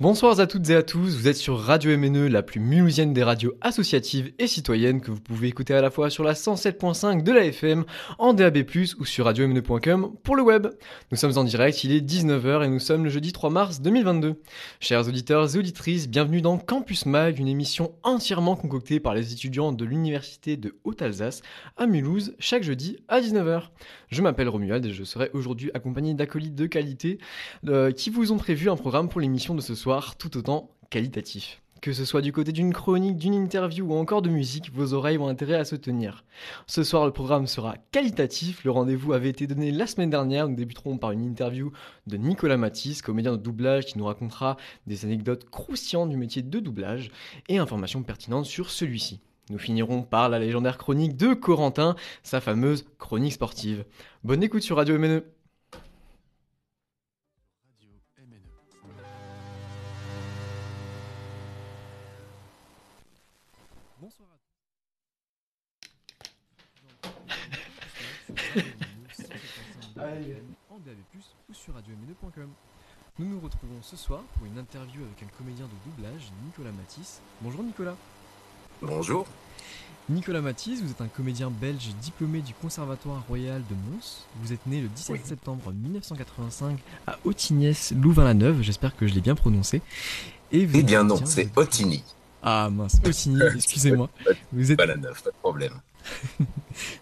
Bonsoir à toutes et à tous, vous êtes sur Radio MNE, la plus mulhousienne des radios associatives et citoyennes que vous pouvez écouter à la fois sur la 107.5 de la FM, en DAB+, ou sur radiomne.com pour le web. Nous sommes en direct, il est 19h et nous sommes le jeudi 3 mars 2022. Chers auditeurs et auditrices, bienvenue dans Campus Mag, une émission entièrement concoctée par les étudiants de l'Université de Haute-Alsace à Mulhouse, chaque jeudi à 19h. Je m'appelle Romuald et je serai aujourd'hui accompagné d'acolytes de qualité euh, qui vous ont prévu un programme pour l'émission de ce soir tout autant qualitatif. Que ce soit du côté d'une chronique, d'une interview ou encore de musique, vos oreilles ont intérêt à se tenir. Ce soir, le programme sera qualitatif. Le rendez-vous avait été donné la semaine dernière. Nous débuterons par une interview de Nicolas Matisse, comédien de doublage, qui nous racontera des anecdotes croustillantes du métier de doublage et informations pertinentes sur celui-ci. Nous finirons par la légendaire chronique de Corentin, sa fameuse chronique sportive. Bonne écoute sur Radio MNE. En DAB+, ou sur radiomne.com. Nous nous retrouvons ce soir pour une interview avec un comédien de doublage, Nicolas Matisse. Bonjour Nicolas. Bonjour. Nicolas Matisse, vous êtes un comédien belge diplômé du Conservatoire Royal de Mons. Vous êtes né le 17 septembre 1985 à Otignès, Louvain-la-Neuve, j'espère que je l'ai bien prononcé. Et vous eh bien non, c'est Otigny. Ah mince, Otigny, excusez-moi. Vous êtes... Louvain-la-Neuve, pas de problème.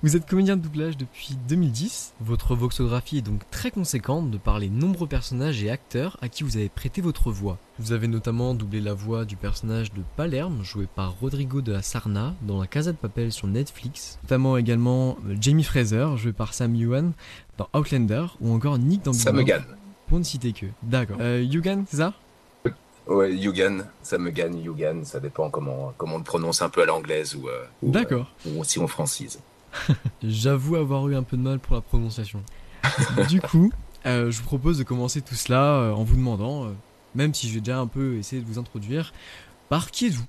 Vous êtes comédien de doublage depuis 2010. Votre voxographie est donc très conséquente de par les nombreux personnages et acteurs à qui vous avez prêté votre voix. Vous avez notamment doublé la voix du personnage de Palerme, joué par Rodrigo de la Sarna, dans La Casa de Papel sur Netflix. Notamment également euh, Jamie Fraser, joué par Sam Yuan, dans Outlander, ou encore Nick dans Sam Egan. Pour ne citer que. D'accord. Euh, Yugan, c'est ça? Ouais, Yugan, ça me gagne, Yugan, ça dépend comment, comment on le prononce un peu à l'anglaise ou, euh, D'accord. ou si on francise. J'avoue avoir eu un peu de mal pour la prononciation. du coup, euh, je vous propose de commencer tout cela euh, en vous demandant, même si je vais déjà un peu essayer de vous introduire, par qui êtes-vous?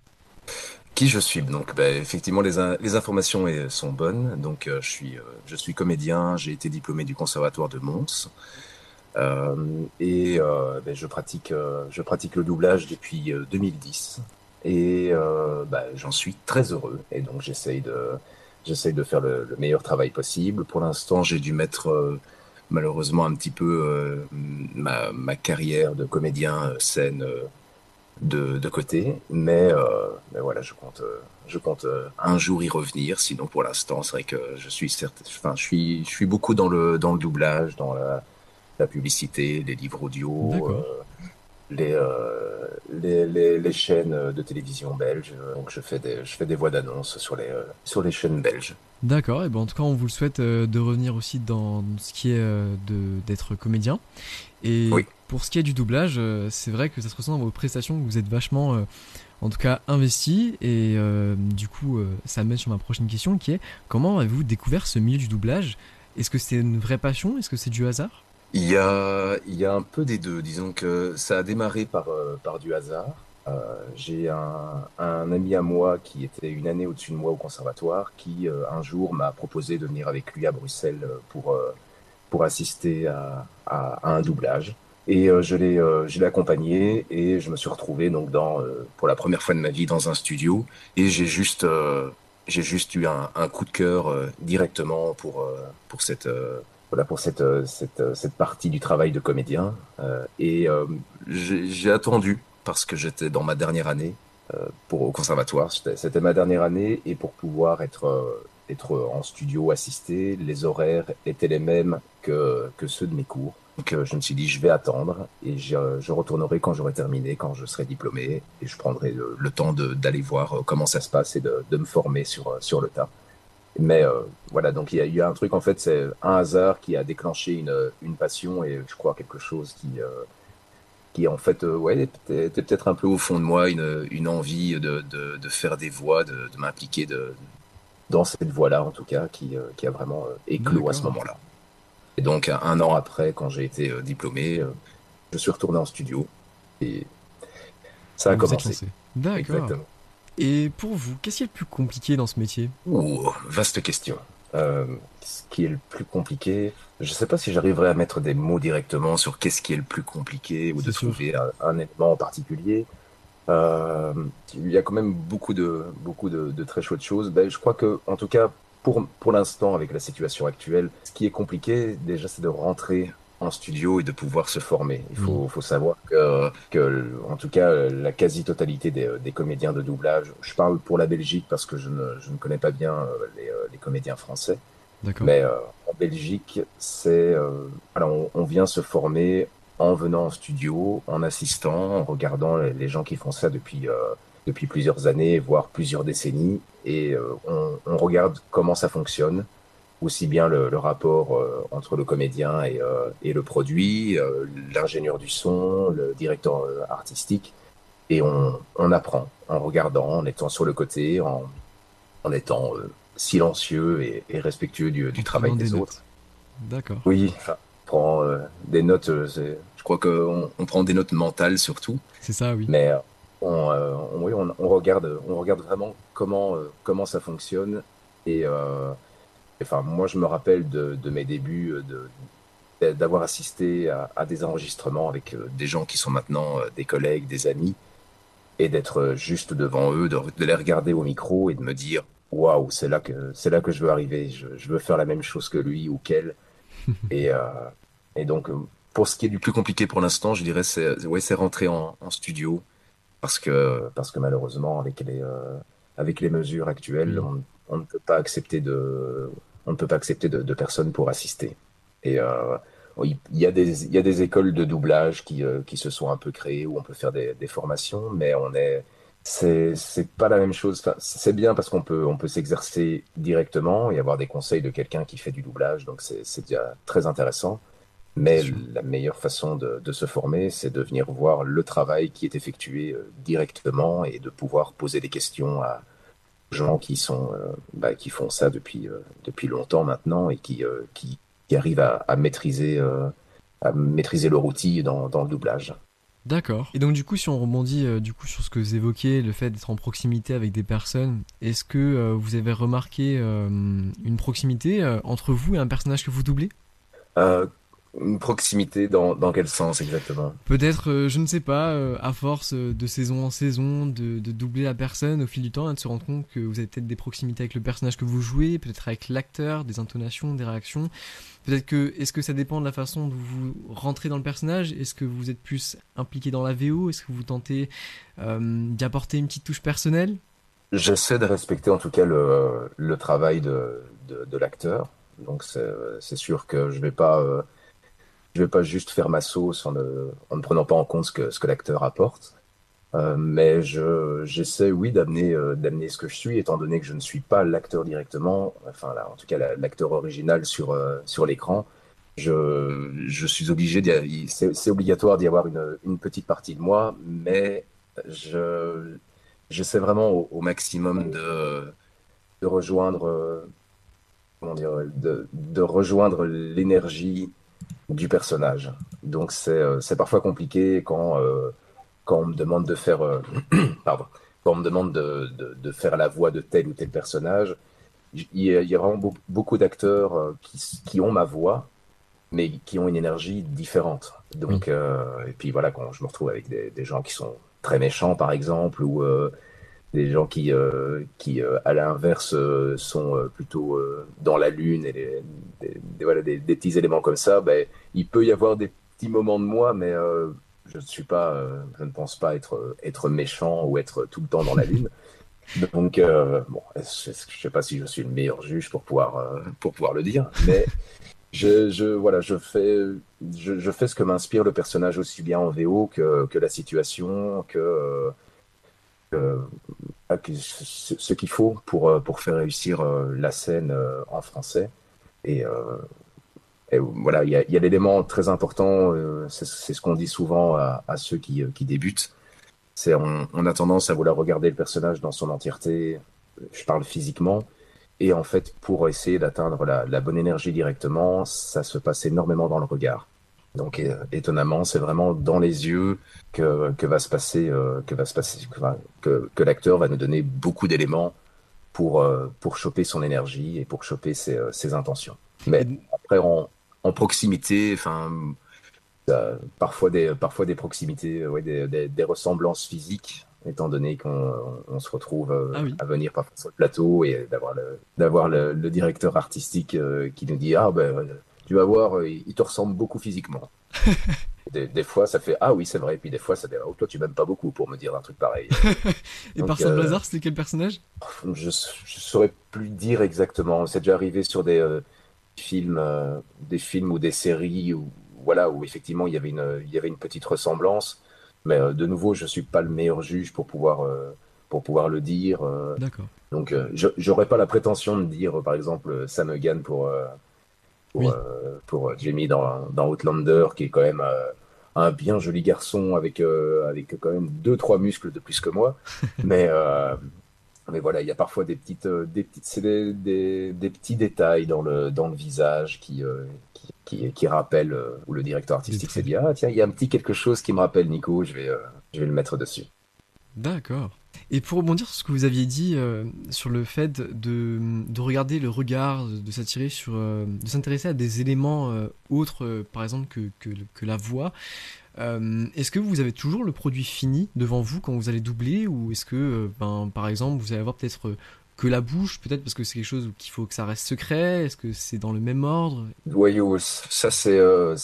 Qui je suis? Donc, bah, effectivement, les, les informations sont bonnes. Donc, je suis, je suis comédien. J'ai été diplômé du conservatoire de Mons. Euh, et euh, ben, je pratique, euh, je pratique le doublage depuis 2010 et ben, j'en suis très heureux. Et donc j'essaye de, j'essaye de faire le, meilleur travail possible. Pour l'instant, j'ai dû mettre malheureusement un petit peu ma, ma, carrière de comédien scène de, de, côté, mais, mais voilà, je compte, je compte un jour y revenir. Sinon, pour l'instant, c'est vrai que je suis certes, enfin, je suis, je suis beaucoup dans le dans le doublage, dans la la publicité, les livres audio, euh, euh, les, les, les, chaînes de télévision belges. Donc je fais des, je fais des voix d'annonce sur les, euh, sur les chaînes belges. D'accord, et ben en tout cas on vous le souhaite de revenir aussi dans ce qui est de d'être comédien. Et pour ce qui est du doublage, c'est vrai que ça se ressent dans vos prestations, que vous êtes vachement, en tout cas, investi. Et du coup, ça mène sur ma prochaine question qui est comment avez-vous découvert ce milieu du doublage? Est-ce que c'est une vraie passion? Est-ce que c'est du hasard? Il y a, il y a un peu des deux. Disons que ça a démarré par, euh, par du hasard. Euh, j'ai un, un, ami à moi qui était une année au-dessus de moi au conservatoire, qui euh, un jour m'a proposé de venir avec lui à Bruxelles pour, pour assister à, à, un doublage. Et je l'ai, je l'ai accompagné et je me suis retrouvé donc dans, pour la première fois de ma vie dans un studio et j'ai juste, j'ai juste eu un, un, coup de cœur directement pour, pour cette voilà pour cette, euh, euh, cette, partie du travail de comédien. Euh, et j'ai attendu parce que j'étais dans ma dernière année pour au conservatoire. C'était ma dernière année et pour pouvoir être en studio assisté, les horaires étaient les mêmes que, ceux de mes cours. Donc je me suis dit, je vais attendre et je, retournerai quand j'aurai terminé, quand je serai diplômé, et je prendrai le, temps d'aller voir comment ça se passe et de, de me former sur, sur le tas. Mais euh, voilà, donc il y a eu un truc, en fait, c'est un hasard qui a déclenché une, une passion et je crois quelque chose qui, euh, qui en fait, ouais, était peut-être un peu au fond de moi une, une envie de, de, de faire des voix, de, de m'impliquer de, dans cette voie-là, en tout cas, qui, qui a vraiment éclos à ce moment-là. Et donc, un an après, quand j'ai été diplômé, je suis retourné en studio et ça a commencé. D'accord. Et pour vous, qu'est-ce qui est le plus compliqué dans ce métier? Ouh, vaste question. Euh, ce qui est le plus compliqué, je ne sais pas si j'arriverai à mettre des mots directement sur qu'est-ce qui est le plus compliqué ou de trouver un, élément en particulier. Euh, il y a quand même beaucoup de beaucoup de, très chouettes choses. Ben, je crois que, en tout cas, pour pour l'instant, avec la situation actuelle, ce qui est compliqué déjà, c'est de rentrer en studio et de pouvoir se former. Il faut, faut savoir que, que, en tout cas, la quasi-totalité des, des, comédiens de doublage, je parle pour la Belgique parce que je ne, je ne connais pas bien euh, les, euh, les comédiens français. Mais euh, en Belgique, c'est alors on, vient se former en venant en studio, en assistant, en regardant les, gens qui font ça depuis depuis plusieurs années, voire plusieurs décennies, et on, on, regarde comment ça fonctionne aussi bien le, rapport euh, entre le comédien et, euh, et le produit, euh, l'ingénieur du son, le directeur artistique, et on, on, apprend en regardant, en étant sur le côté, en, en étant silencieux et, respectueux du, du travail des, autres. D'accord. Oui, on prend des notes, je crois qu'on on prend des notes mentales surtout. C'est ça, oui. Mais on, oui, on, regarde, on regarde vraiment comment, comment ça fonctionne et Enfin, moi, je me rappelle de, mes débuts, euh, d'avoir assisté à, des enregistrements avec euh, des gens qui sont maintenant euh, des collègues, des amis, et d'être juste devant eux, de, les regarder au micro et de me dire waouh, c'est là que c'est là que je veux arriver. Je, veux faire la même chose que lui ou qu'elle. et, et donc, pour ce qui est du plus compliqué pour l'instant, je dirais c'est ouais, c'est rentrer en, studio parce que parce que malheureusement avec les avec les mesures actuelles, on, on, ne peut pas accepter de on ne peut pas accepter de, personnes pour assister. Et euh, il, y a des, il y a des écoles de doublage qui, euh, qui se sont un peu créées où on peut faire des, formations, mais on est c'est pas la même chose. c'est bien parce qu'on peut on peut s'exercer directement et avoir des conseils de quelqu'un qui fait du doublage, donc c'est déjà très intéressant. Mais la meilleure façon de, de se former, c'est de venir voir le travail qui est effectué euh, directement et de pouvoir poser des questions à, gens qui sont euh, bah, qui font ça depuis euh, depuis longtemps maintenant et qui euh, qui, qui, arrivent à, à maîtriser à maîtriser leur outil dans, dans le doublage. D'accord. Et donc du coup, si on rebondit du coup sur ce que vous évoquez, le fait d'être en proximité avec des personnes, est-ce que vous avez remarqué une proximité entre vous et un personnage que vous doublez? Une proximité dans, dans quel sens exactement? Peut-être, euh, je ne sais pas, euh, à force euh, de saison en saison, de, de, doubler la personne au fil du temps, et de se rendre compte que vous avez peut-être des proximités avec le personnage que vous jouez, peut-être avec l'acteur, des intonations, des réactions. Peut-être que, est-ce que ça dépend de la façon dont vous rentrez dans le personnage? Est-ce que vous êtes plus impliqué dans la VO Est-ce que vous tentez d'y apporter une petite touche personnelle? J'essaie de respecter en tout cas le, le travail de, de, de l'acteur. Donc c'est sûr que je vais pas je vais pas juste faire ma sauce en ne, en ne prenant pas en compte ce que, l'acteur apporte. Euh, mais je, j'essaie, oui, d'amener, euh, d'amener ce que je suis, étant donné que je ne suis pas l'acteur directement, enfin, là, en tout cas, l'acteur original sur, euh, sur l'écran. Je, je suis obligé, c'est obligatoire d'y avoir une, une petite partie de moi, mais je, j'essaie vraiment au, au maximum de, de rejoindre, comment dire, de, de rejoindre l'énergie du personnage. Donc c'est euh, parfois compliqué quand, euh, quand on me demande de faire euh, pardon, quand on me demande de, de, faire la voix de tel ou tel personnage. Il y a, il y a vraiment beaucoup d'acteurs qui, qui, ont ma voix, mais qui ont une énergie différente. Donc, et puis voilà, quand je me retrouve avec des, des, gens qui sont très méchants, par exemple, ou des gens qui, qui à l'inverse, sont plutôt dans la lune et des, voilà, des, petits éléments comme ça, ben, il peut y avoir des petits moments de moi, mais euh, je ne suis pas, euh, je ne pense pas être être méchant ou être tout le temps dans la lune. Donc euh, bon, je ne sais pas si je suis le meilleur juge pour pouvoir pour pouvoir le dire, mais je, je voilà, je fais je fais ce que m'inspire le personnage aussi bien en VO que que la situation que ce qu'il faut pour, pour faire réussir la scène en français. Et, voilà, il y a, y a l'élément très important, euh, c'est ce qu'on dit souvent à, ceux qui, euh, débutent, c'est on, a tendance à vouloir regarder le personnage dans son entièreté, je parle physiquement, et en fait, pour essayer d'atteindre la bonne énergie directement, ça se passe énormément dans le regard. Donc étonnamment, c'est vraiment dans les yeux que, que va se passer, euh, que va se passer, que, que, que l'acteur va nous donner beaucoup d'éléments pour, euh, pour choper son énergie et pour choper ses, euh, ses intentions. Mais après, en, en proximité, enfin, parfois des, parfois des proximités, ouais, des, des, des ressemblances physiques, étant donné qu'on on se retrouve Ah oui. à venir parfois sur le plateau et d'avoir le, d'avoir le, le directeur artistique qui nous dit ah ben tu vas voir, euh, il te ressemble beaucoup physiquement. des, des fois, ça fait ah oui c'est vrai, puis des fois ça fait oh toi tu m'aimes pas beaucoup pour me dire un truc pareil. Et Donc, par simple euh, hasard, c'était quel personnage? je, je saurais plus dire exactement. C'est déjà arrivé sur des euh, films, euh, des films ou des séries où voilà où effectivement il y avait une il y avait une petite ressemblance. Mais de nouveau, je suis pas le meilleur juge pour pouvoir pour pouvoir le dire. D'accord. donc je j'aurais pas la prétention de dire par exemple Sam Egan pour pour, Oui. euh, pour euh, Jamie dans dans Outlander qui est quand même euh, un bien joli garçon avec euh, avec quand même deux trois muscles de plus que moi. mais euh, mais voilà, il y a parfois des petites, des petites, des, des, des petits détails dans le, dans le visage qui, euh, qui, qui, qui rappellent, où le directeur artistique s'est dit, ah tiens, il y a un petit quelque chose qui me rappelle Nico, je vais, je vais le mettre dessus. D'accord. Et pour rebondir sur ce que vous aviez dit euh, sur le fait de, de regarder le regard, de s'attirer sur, euh, de s'intéresser à des éléments euh, autres, par exemple que, que, la voix. est-ce que vous avez toujours le produit fini devant vous quand vous allez doubler ou est-ce que, ben, par exemple, vous allez avoir peut-être que la bouche, peut-être parce que c'est quelque chose qu'il faut que ça reste secret Est-ce que c'est dans le même ordre? Voyou, ça c'est, euh,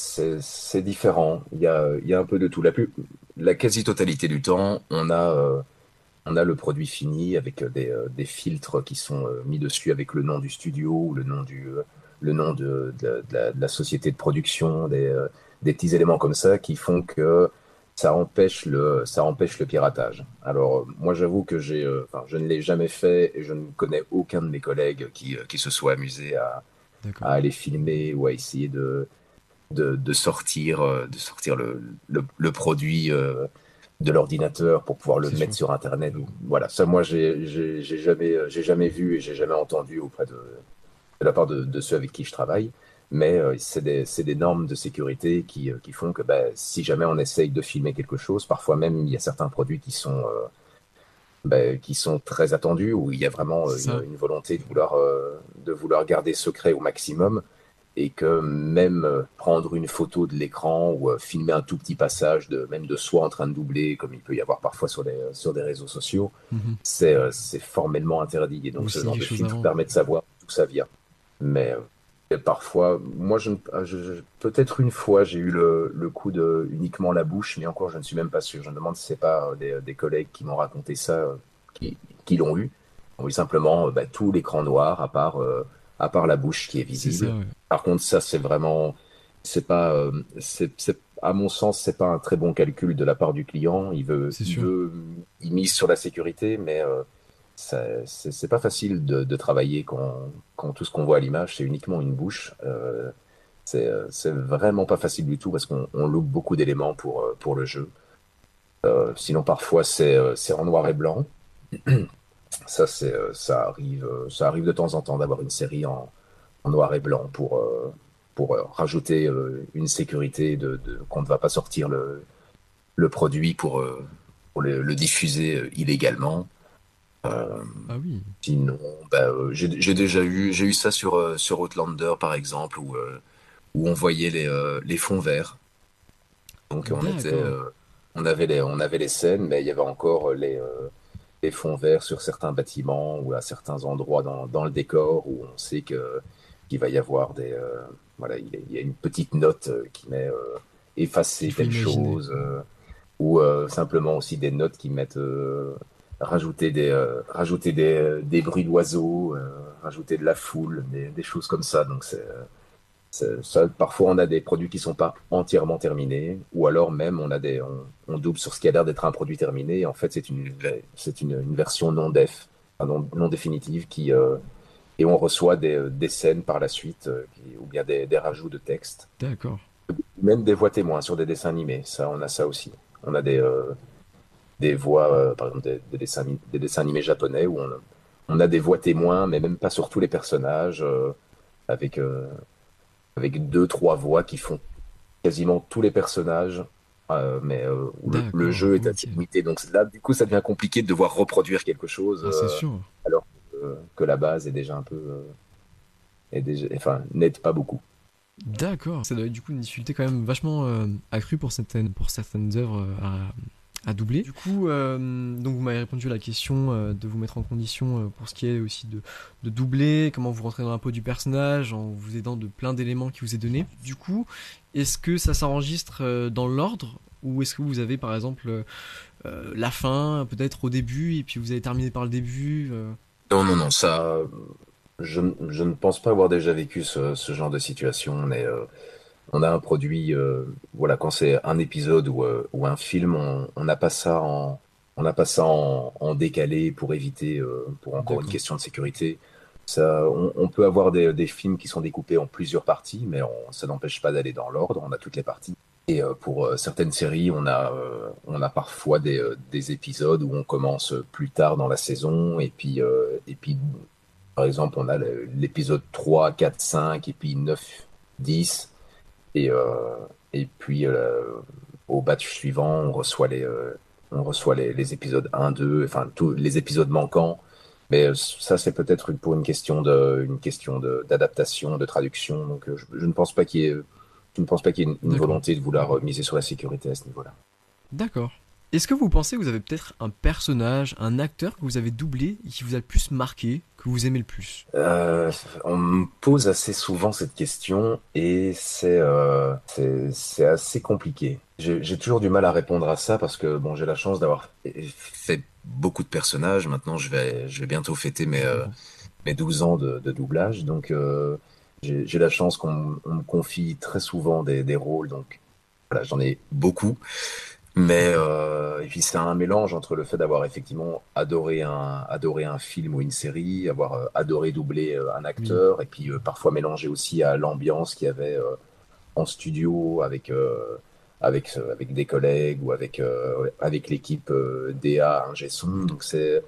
différent. Il y a, y a un peu de tout. La quasi-totalité du temps, on a, on a le produit fini avec euh, des, euh, des filtres qui sont euh, mis dessus avec le nom du studio ou le nom du, le nom de, de, de la, de la société de production, des, des petits éléments comme ça qui font que ça empêche le, ça empêche le piratage. Alors, moi, j'avoue que j'ai, euh, enfin, je ne l'ai jamais fait et je ne connais aucun de mes collègues qui, qui se soit amusé à, aller filmer ou à essayer de, de, de sortir, de sortir le, le, le produit euh, de l'ordinateur pour pouvoir le mettre sûr. sur Internet. Voilà, ça, moi, j'ai jamais, euh, j'ai jamais vu et j'ai jamais entendu auprès de, de la part de, de ceux avec qui je travaille. Mais euh, c'est des, des normes de sécurité qui, euh, qui font que ben, si jamais on essaye de filmer quelque chose, parfois même il y a certains produits qui sont, euh, ben, qui sont très attendus, où il y a vraiment une, une volonté de vouloir, euh, de vouloir garder secret au maximum, et que même euh, prendre une photo de l'écran ou euh, filmer un tout petit passage, de, même de soi en train de doubler, comme il peut y avoir parfois sur, les, sur des réseaux sociaux, Mhm. c'est euh, c'est formellement interdit. Et donc ce genre de filtre permet de savoir d'où ça vient. Mais euh, parfois, moi, je, ah, je- je- peut-être une fois, j'ai eu le, le coup de uniquement la bouche, mais encore, je ne suis même pas sûr. Je me demande si c'est pas euh, des, des collègues qui m'ont raconté ça, euh, qui, qui l'ont eu. Oui, simplement euh, bah, tout l'écran noir, à part, euh, à part la bouche qui est visible. ça, ouais. Par contre, ça, c'est vraiment, c'est pas, euh, c'est, à mon sens, c'est pas un très bon calcul de la part du client. Il veut, il sûr. veut, il mise sur la sécurité, mais euh, c'est, pas facile de, de travailler quand, quand tout ce qu'on voit à l'image, c'est uniquement une bouche. Euh, c'est, euh, vraiment pas facile du tout parce qu'on on loupe beaucoup d'éléments pour, euh, pour le jeu. Euh, sinon, parfois, c'est, euh, c'est en noir et blanc. Ça, ça arrive, ça arrive de temps en temps d'avoir une série en, en noir et blanc pour, euh, pour euh, rajouter euh, une sécurité de, de- qu'on ne va pas sortir le, le produit pour, pour le, le diffuser illégalement. Euh, Ah oui. sinon, bah, euh, j'ai déjà eu, j'ai eu ça sur, euh, sur Outlander par exemple, où, où on voyait les, les fonds verts. Donc on était, on avait les, on avait les scènes, mais il y avait encore les, les fonds verts sur certains bâtiments ou à certains endroits dans, dans le décor où on sait que qu'il va y avoir des, euh, voilà, il y a- une petite note euh, qui met euh, effacer telle chose, ou simplement aussi des notes qui mettent rajouter des, rajouter des, des bruits d'oiseaux, rajouter de la foule, des, des choses comme ça. Donc c'est, c'est- ça, parfois on a des produits qui sont pas entièrement terminés, ou alors même on a des, on, on double sur ce qui a l'air d'être un produit terminé. Et en fait, c'est une, une, une version non def, non, non définitive qui, euh, et on reçoit des, des scènes par la suite qui- ou bien des, des rajouts de texte. D'accord. Même des voix témoins sur des dessins animés, ça, on a ça aussi. On a des, euh, des voix, euh, par exemple, des, des dessins, des dessins animés japonais où on, on a des voix témoins, mais même pas sur tous les personnages, euh, avec, euh, avec deux, trois voix qui font quasiment tous les personnages, euh, mais euh, où le, jeu est assez ok. limité. Donc là, du coup, ça devient compliqué de devoir reproduire quelque chose Ah, c'est euh, sûr. euh, que la base est déjà un peu, euh, est déjà, enfin, n'aide pas beaucoup. D'accord. Ça doit être du coup une difficulté quand même vachement euh, accrue pour certaines, pour certaines œuvres euh, à, à doubler. Du coup, euh, donc vous m'avez répondu à la question euh, de vous mettre en condition euh, pour ce qui est aussi de, de doubler, comment vous rentrez dans la peau du personnage en vous aidant de plein d'éléments qui vous est donné. Du coup, est-ce que ça s'enregistre euh, dans l'ordre? Ou est-ce que vous avez par exemple euh, euh, la fin peut-être au début et puis vous avez terminé par le début euh, Non, non, non, ça, je, ne- je ne pense pas avoir déjà vécu ce, ce genre de situation. Mais euh, on a un produit, euh, voilà, quand c'est un épisode ou, euh, ou un film, on n'a pas ça en, on n'a pas ça en, en décalé pour éviter, pour encore une question de sécurité. Ça, on, on peut avoir des, des films qui sont découpés en plusieurs parties, mais on- ça n'empêche pas d'aller dans l'ordre. On a toutes les parties. Et euh, pour euh, certaines séries, on a, euh, on a parfois des, des épisodes où on commence plus tard dans la saison. Et puis, par exemple, on a l'épisode 3, 4, 5, et puis 9, 10. Et, et puis, au batch suivant, on reçoit les, on reçoit épisodes 1, 2, enfin, tous les épisodes manquants. Mais ça, c'est peut-être pour une question une question d'adaptation, de traduction. Donc, je ne pense pas qu'il y ait, je ne pense pas qu'il y ait une, volonté de vouloir euh, miser sur la sécurité à ce niveau-là? D'accord. Est-ce que vous pensez que vous avez peut-être un personnage, un acteur que vous avez doublé et qui vous a le plus marqué, que vous aimez le plus? Euh, on me pose assez souvent cette question et c'est euh, c'est assez compliqué. J'ai j'ai toujours du mal à répondre à ça parce que bon, j'ai la chance d'avoir fait beaucoup de personnages. Maintenant, je vais je vais bientôt fêter mes euh, mes 12 ans de, de doublage, donc euh, j'ai la chance qu'on on me confie très souvent des, des rôles, donc voilà, j'en ai beaucoup. Mais euh, et puis c'est un mélange entre le fait d'avoir effectivement adoré un adoré un film ou une série, avoir euh, adoré doubler euh, un acteur, et puis euh, parfois mélanger aussi à l'ambiance qu'il y avait euh, en studio avec euh, avec euh, avec des collègues ou avec euh, l'équipe euh, DA ingé son. Donc c'est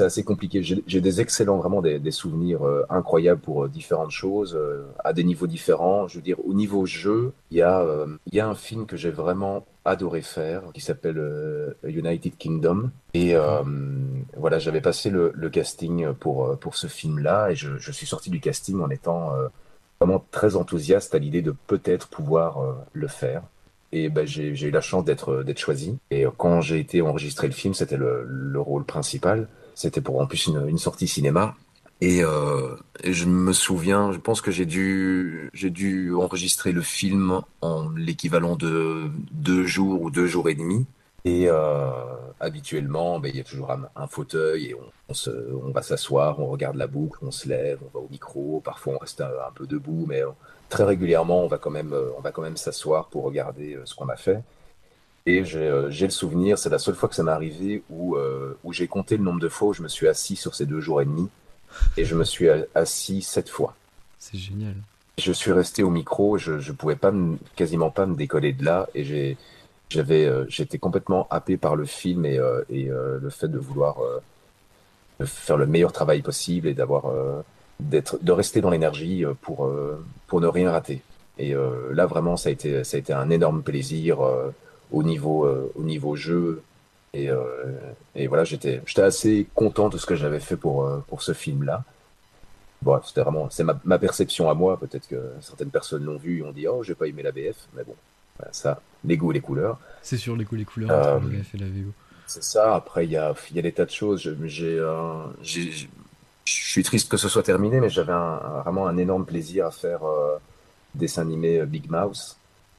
assez compliqué. J'ai des excellents vraiment des, souvenirs incroyables pour différentes choses à des niveaux différents. Je veux dire au niveau jeu, il y a un film que j'ai vraiment adoré faire qui s'appelle United Kingdom et voilà j'avais passé le, casting pour ce film-là et je, je suis sorti du casting en étant vraiment très enthousiaste à l'idée de peut-être pouvoir le faire. Et ben, j'ai eu la chance d'être choisi. Et quand j'ai été enregistrer le film, c'était le, le rôle principal. C'était pour en plus une, sortie cinéma. Et, euh, et je me souviens, je pense que j'ai dû j'ai dû enregistrer le film en l'équivalent de deux jours ou deux jours et demi. Et euh, habituellement, ben, il y a toujours un, fauteuil et on, on se, on va s'asseoir, on regarde la boucle, on se lève, on va au micro. Parfois, on reste un, un peu debout, mais euh, très régulièrement, on va quand même, euh, on va quand même s'asseoir pour regarder euh, ce qu'on a fait. Et j'ai euh, j'ai le souvenir, c'est la seule fois que ça m'est arrivé où, où j'ai compté le nombre de fois où je me suis assis sur ces deux jours et demi. Et je me suis assis sept fois. C'est génial. Je suis resté au micro, je, je pouvais pas me- quasiment pas me décoller de là. Et j'ai, j'avais, euh, j'étais complètement happé par le film et, euh, et euh, le fait de vouloir faire le meilleur travail possible et d'avoir, d'être, de rester dans l'énergie euh, pour, euh, pour ne rien rater. Et euh, là, vraiment, ça a été, ça a été un énorme plaisir au niveau, au niveau jeu. Et, et voilà, j'étais, j'étais assez content de ce que j'avais fait pour, pour ce film-là. Bon, c'était vraiment, c'est ma, ma perception à moi. Peut-être que certaines personnes l'ont vu et ont dit, oh, j'ai pas aimé la BF. Mais bon, voilà, ça, les goûts et les couleurs. C'est sûr, les, les couleurs Euh, entre le VF et la VO. C'est ça. Après, il y a, il y a des tas de choses. J'ai- je suis triste que ce soit terminé, mais j'avais un- vraiment un énorme plaisir à faire euh, dessin animé euh, Big Mouse.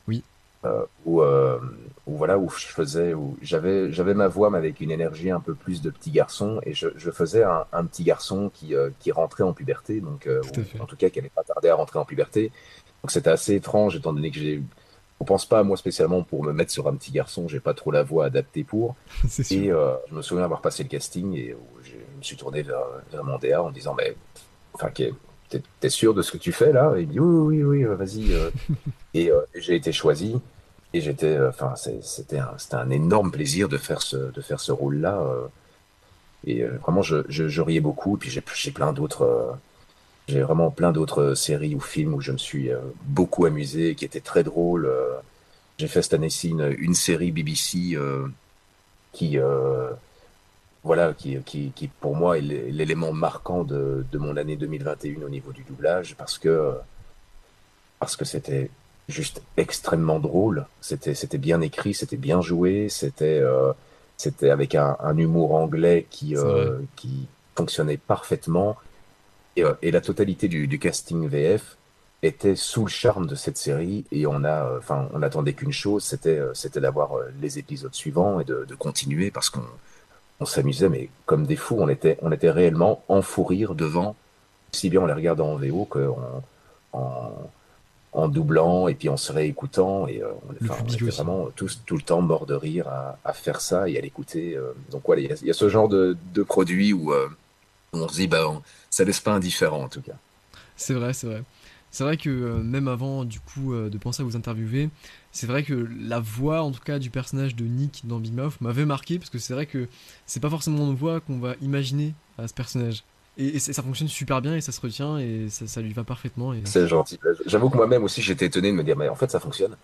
Oui. Euh, où, euh, où voilà, où je faisais, où j'avais, j'avais ma voix, mais avec une énergie un peu plus de petit garçon, et je, je faisais un, un petit garçon qui, euh, qui rentrait en puberté, donc Tout ou- en tout cas qui n'allait pas tarder à rentrer en puberté. Donc c'était assez étrange, étant donné que j'ai, on pense pas à moi spécialement pour me mettre sur un petit garçon, j'ai pas trop la voix adaptée pour. Et euh, je me souviens avoir passé le casting et où j'ai- je me suis tourné vers, vers mon DA en disant mais enfin, t'es sûr de ce que tu fais là? Et il dit oui, oui, oui, vas-y. et j'ai été choisi. Et j'étais, enfin, c'était un, c'était un énorme plaisir de faire ce, de faire ce rôle-là. et vraiment, je, je, je, riais beaucoup. Et puis j'ai plein d'autres j'ai vraiment plein d'autres séries ou films où je me suis euh, beaucoup amusé, qui étaient très drôles. Euh. J'ai fait cette année-ci une, série BBC euh, qui, voilà, qui, qui, qui, pour moi est l'élément marquant de, de, mon année 2021 au niveau du doublage parce que parce que c'était juste extrêmement drôle. C'était c'était bien écrit, c'était bien joué, c'était c'était avec un, un, humour anglais qui qui fonctionnait parfaitement euh, et, la totalité du, casting VF était sous le charme de cette série. Et on a, euh, enfin, on attendait qu'une chose, c'était, euh, c'était d'avoir les épisodes suivants et de, continuer parce qu'on on s'amusait, mais comme des fous, on était, on était réellement en fou rire devant, si bien en les regardant en VO qu'en en, en, doublant et puis en se réécoutant. Et on, était vraiment tous tout le temps mort de rire à, faire ça et à l'écouter. donc voilà, il y, a ce genre de, de produit où on se dit, bah, ça laisse pas indifférent en tout cas. C'est vrai, c'est vrai. C'est vrai que euh, même avant du coup euh, de penser à vous interviewer, c'est vrai que la voix en tout cas du personnage de Nick dans Big Mouth m'avait marqué parce que c'est vrai que c'est pas forcément une voix qu'on va imaginer à ce personnage. Et, ça fonctionne super bien et ça se retient et ça, lui va parfaitement. Et... C'est gentil. J'avoue que moi-même aussi j'étais étonné de me dire mais en fait ça fonctionne.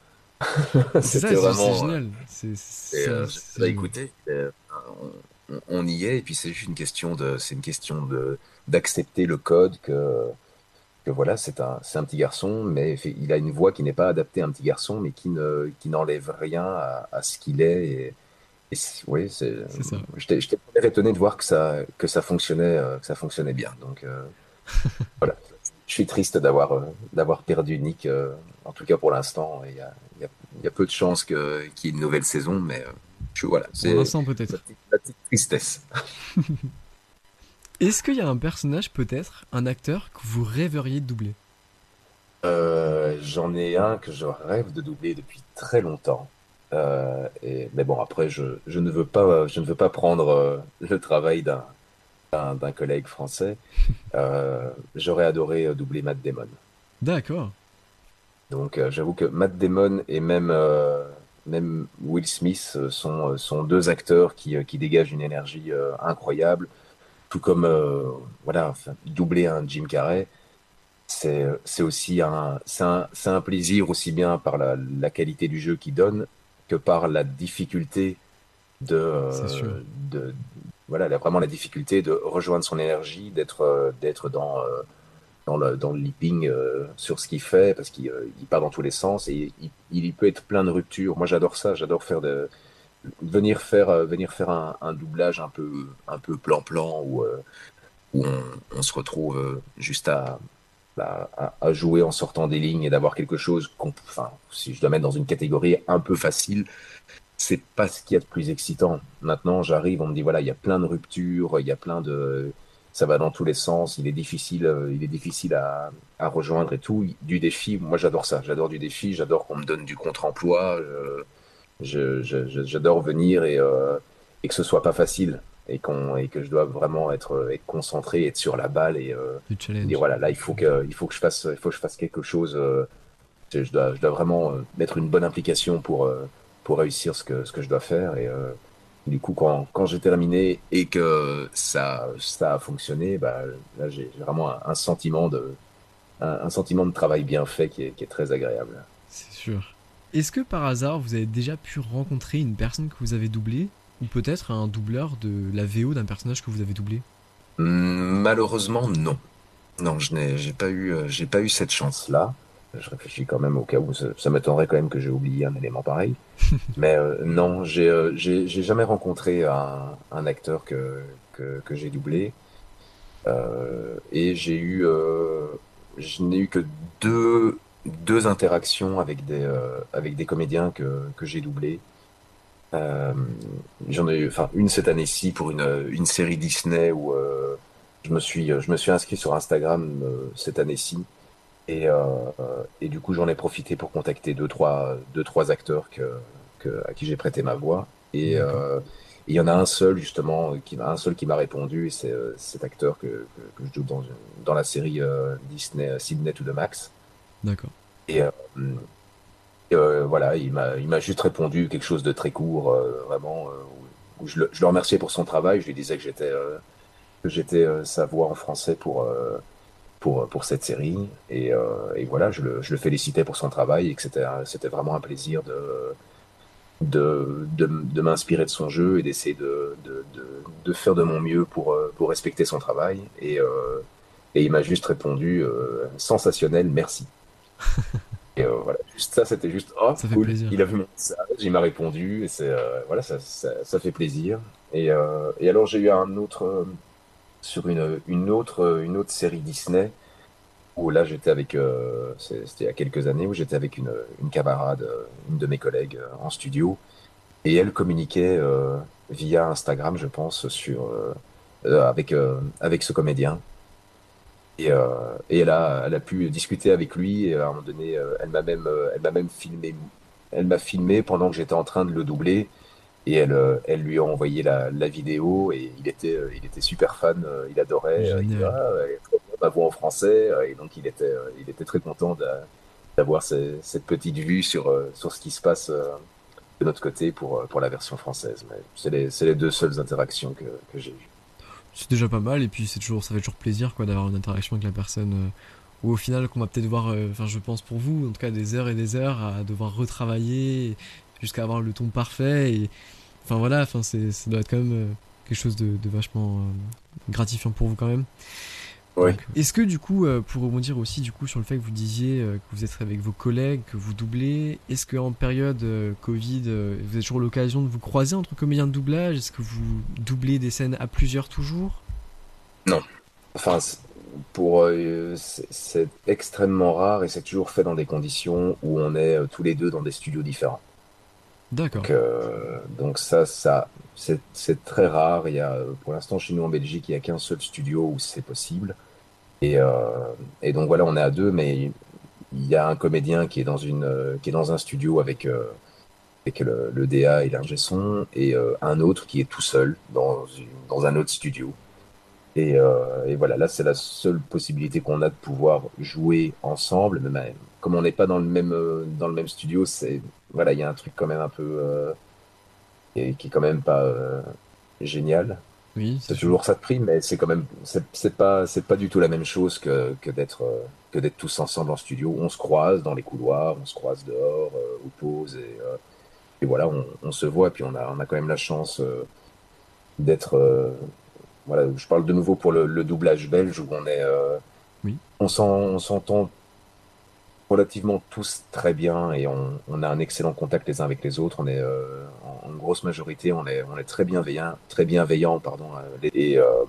c'est ça, c'est génial. C'est ça. écouter on, y est, et puis c'est juste une question de, c'est une question de d'accepter le code que que voilà, c'est un, c'est un petit garçon, mais il a une voix qui n'est pas adaptée à un petit garçon, mais qui ne, qui n'enlève rien à, ce qu'il est. Et, oui, c'est, j'étais, j'étais étonné de voir que ça, que ça fonctionnait, euh, que ça fonctionnait bien. Donc euh, voilà, je suis triste d'avoir, euh, d'avoir perdu Nick, en tout cas pour l'instant. Il y a, y a, peu de chances qu'il y ait une nouvelle saison, mais voilà, c'est peut-être. La, petite tristesse. Est-ce qu'il y a un personnage, peut-être, un acteur que vous rêveriez de doubler? Euh, J'en ai un que je rêve de doubler depuis très longtemps. Euh, et, mais bon, après, je, je, ne veux pas, je ne veux pas prendre euh, le travail d'un d'un collègue français. J'aurais adoré doubler Matt Damon. D'accord. Donc, j'avoue que Matt Damon et même même Will Smith euh, sont, euh, sont deux acteurs qui, euh, qui dégagent une énergie incroyable. Tout comme voilà, doubler un Jim Carrey, c'est c'est aussi un c'est un, un, plaisir aussi bien par la, la qualité du jeu qu'il donne que par la difficulté de, de voilà vraiment la difficulté de rejoindre son énergie d'être d'être dans dans le, leaping euh, sur ce qu'il fait parce qu'il euh, part dans tous les sens et il, il, peut être plein de ruptures. Moi, j'adore ça. J'adore faire venir faire euh, venir faire un, doublage un peu un peu plan plan où où on, se retrouve juste à, à, à jouer en sortant des lignes et d'avoir quelque chose enfin si je dois mettre dans une catégorie un peu facile c'est pas ce qu'il y a de plus excitant maintenant j'arrive on me dit voilà il y a plein de ruptures il y a plein de ça va dans tous les sens. Il est difficile, euh, il est difficile à, à rejoindre et tout. Du défi, moi j'adore ça. J'adore du défi. J'adore qu'on me donne du contre-emploi. J'adore venir et, euh, et que ce soit pas facile et qu'on et que je dois vraiment être, être concentré, être sur la balle et euh, dire voilà là il faut que il faut que je fasse il faut que je fasse quelque chose. Euh, je dois je dois vraiment euh, mettre une bonne implication pour pour réussir ce que ce que je dois faire et du coup, quand, quand j'ai terminé et que ça, ça a fonctionné, bah, là, j'ai vraiment un, sentiment de, un, sentiment de travail bien fait qui est, qui est très agréable. C'est sûr. Est-ce que par hasard, vous avez déjà pu rencontrer une personne que vous avez doublée? Ou peut-être un doubleur de la VO d'un personnage que vous avez doublé? Malheureusement, non. Non, je n'ai, j'ai pas eu, euh, j'ai pas eu cette chance-là je réfléchis quand même au cas où ça, m'étonnerait quand même que j'ai oublié un élément pareil. Mais euh, non, euh, j'ai j'ai jamais rencontré un, un acteur que, que, que j'ai doublé. Euh, et j'ai eu, euh, je n'ai eu que deux, deux interactions avec des, euh, avec des comédiens que, que j'ai doublés. J'en ai eu, enfin, une cette année-ci pour une, une série Disney où je me suis, je me suis inscrit sur Instagram cette année-ci et, euh, et du coup, j'en ai profité pour contacter deux, trois, deux, trois acteurs que, que, à qui j'ai prêté ma voix. Et, euh, il y en a un seul justement qui un seul qui m'a répondu et c'est cet acteur que, que, je joue dans, dans la série Disney Sydney to the Max. D'accord. Et voilà, il m'a il m'a juste répondu quelque chose de très court, vraiment. Où je, le, je le remerciais pour son travail. Je lui disais que j'étais que j'étais sa voix en français pour pour, pour cette série. Et, et voilà, je le, je le, félicitais pour son travail et que c'était vraiment un plaisir de, de, de, de m'inspirer de son jeu et d'essayer de, de, faire de mon mieux pour, pour respecter son travail. Et, et il m'a juste répondu sensationnel, merci. et voilà, juste ça, c'était juste oh, ça cool. Il a vu mon message, il m'a répondu, et c'est voilà, ça, ça, ça, fait plaisir. Et, et alors j'ai eu un autre sur une, une, autre, une autre série Disney où là j'étais avec, euh, c'était il y a quelques années, où j'étais avec une, une, camarade, euh, une de mes collègues euh, en studio, et elle communiquait via Instagram, je pense, sur, avec, avec ce comédien. Et, et elle, a, elle a pu discuter avec lui, et à un moment donné, elle m'a même, même filmé, elle m'a filmé pendant que j'étais en train de le doubler. Et elle, euh, elle lui a envoyé la, la vidéo et il était, euh, il était super fan, euh, il adorait. Il dit, ah, ma voix en français et donc il était, il était très content d'avoir cette petite vue sur, sur ce qui se passe de notre côté pour, pour la version française. Mais c'est les, les, deux seules interactions que, que j'ai eues. C'est déjà pas mal et puis c'est toujours, ça fait toujours plaisir quoi d'avoir une interaction avec la personne. ou au final qu'on va peut-être voir, enfin je pense pour vous, en tout cas des heures et des heures à devoir retravailler jusqu'à avoir le ton parfait et Enfin voilà, enfin c'est, ça doit être quand même euh, quelque chose de, vachement euh, gratifiant pour vous quand même. Ouais. est-ce que du coup, euh, pour rebondir aussi du coup sur le fait que vous disiez que vous êtes avec vos collègues, que vous doublez, est-ce qu'en période Covid, vous avez toujours l'occasion de vous croiser entre comédiens de doublage? Est-ce que vous doublez des scènes à plusieurs toujours? Non. Enfin, pour c'est extrêmement rare et c'est toujours fait dans des conditions où on est tous les deux dans des studios différents. D'accord. Donc, euh, donc, ça, ça c'est très rare. Il y a, pour l'instant, chez nous en Belgique, il n'y a qu'un seul studio où c'est possible. Et, euh, et, donc voilà, on est à deux, mais il y a un comédien qui est dans, une, qui est dans un studio avec, euh, avec le, DA et l'ingé et euh, un autre qui est tout seul dans, dans un autre studio. Et, euh, et voilà, là, c'est la seule possibilité qu'on a de pouvoir jouer ensemble, mais même comme on n'est pas dans le même euh, dans le même studio, c'est voilà, il y a un truc quand même un peu euh, qui, qui, est quand même pas euh, génial. Oui, c'est toujours ça de prix, mais c'est quand même c'est pas c'est pas du tout la même chose que, que d'être que d'être tous ensemble en studio. On se croise dans les couloirs, on se croise dehors, aux pauses et, et voilà, on, on, se voit. Puis on a on a quand même la chance d'être voilà. Je parle de nouveau pour le, le doublage belge où on est oui. on s'entend relativement tous très bien et on, on, a un excellent contact les uns avec les autres. On est euh, en, grosse majorité, on est, on est très bienveillant, très bienveillant, pardon. Euh, et, euh,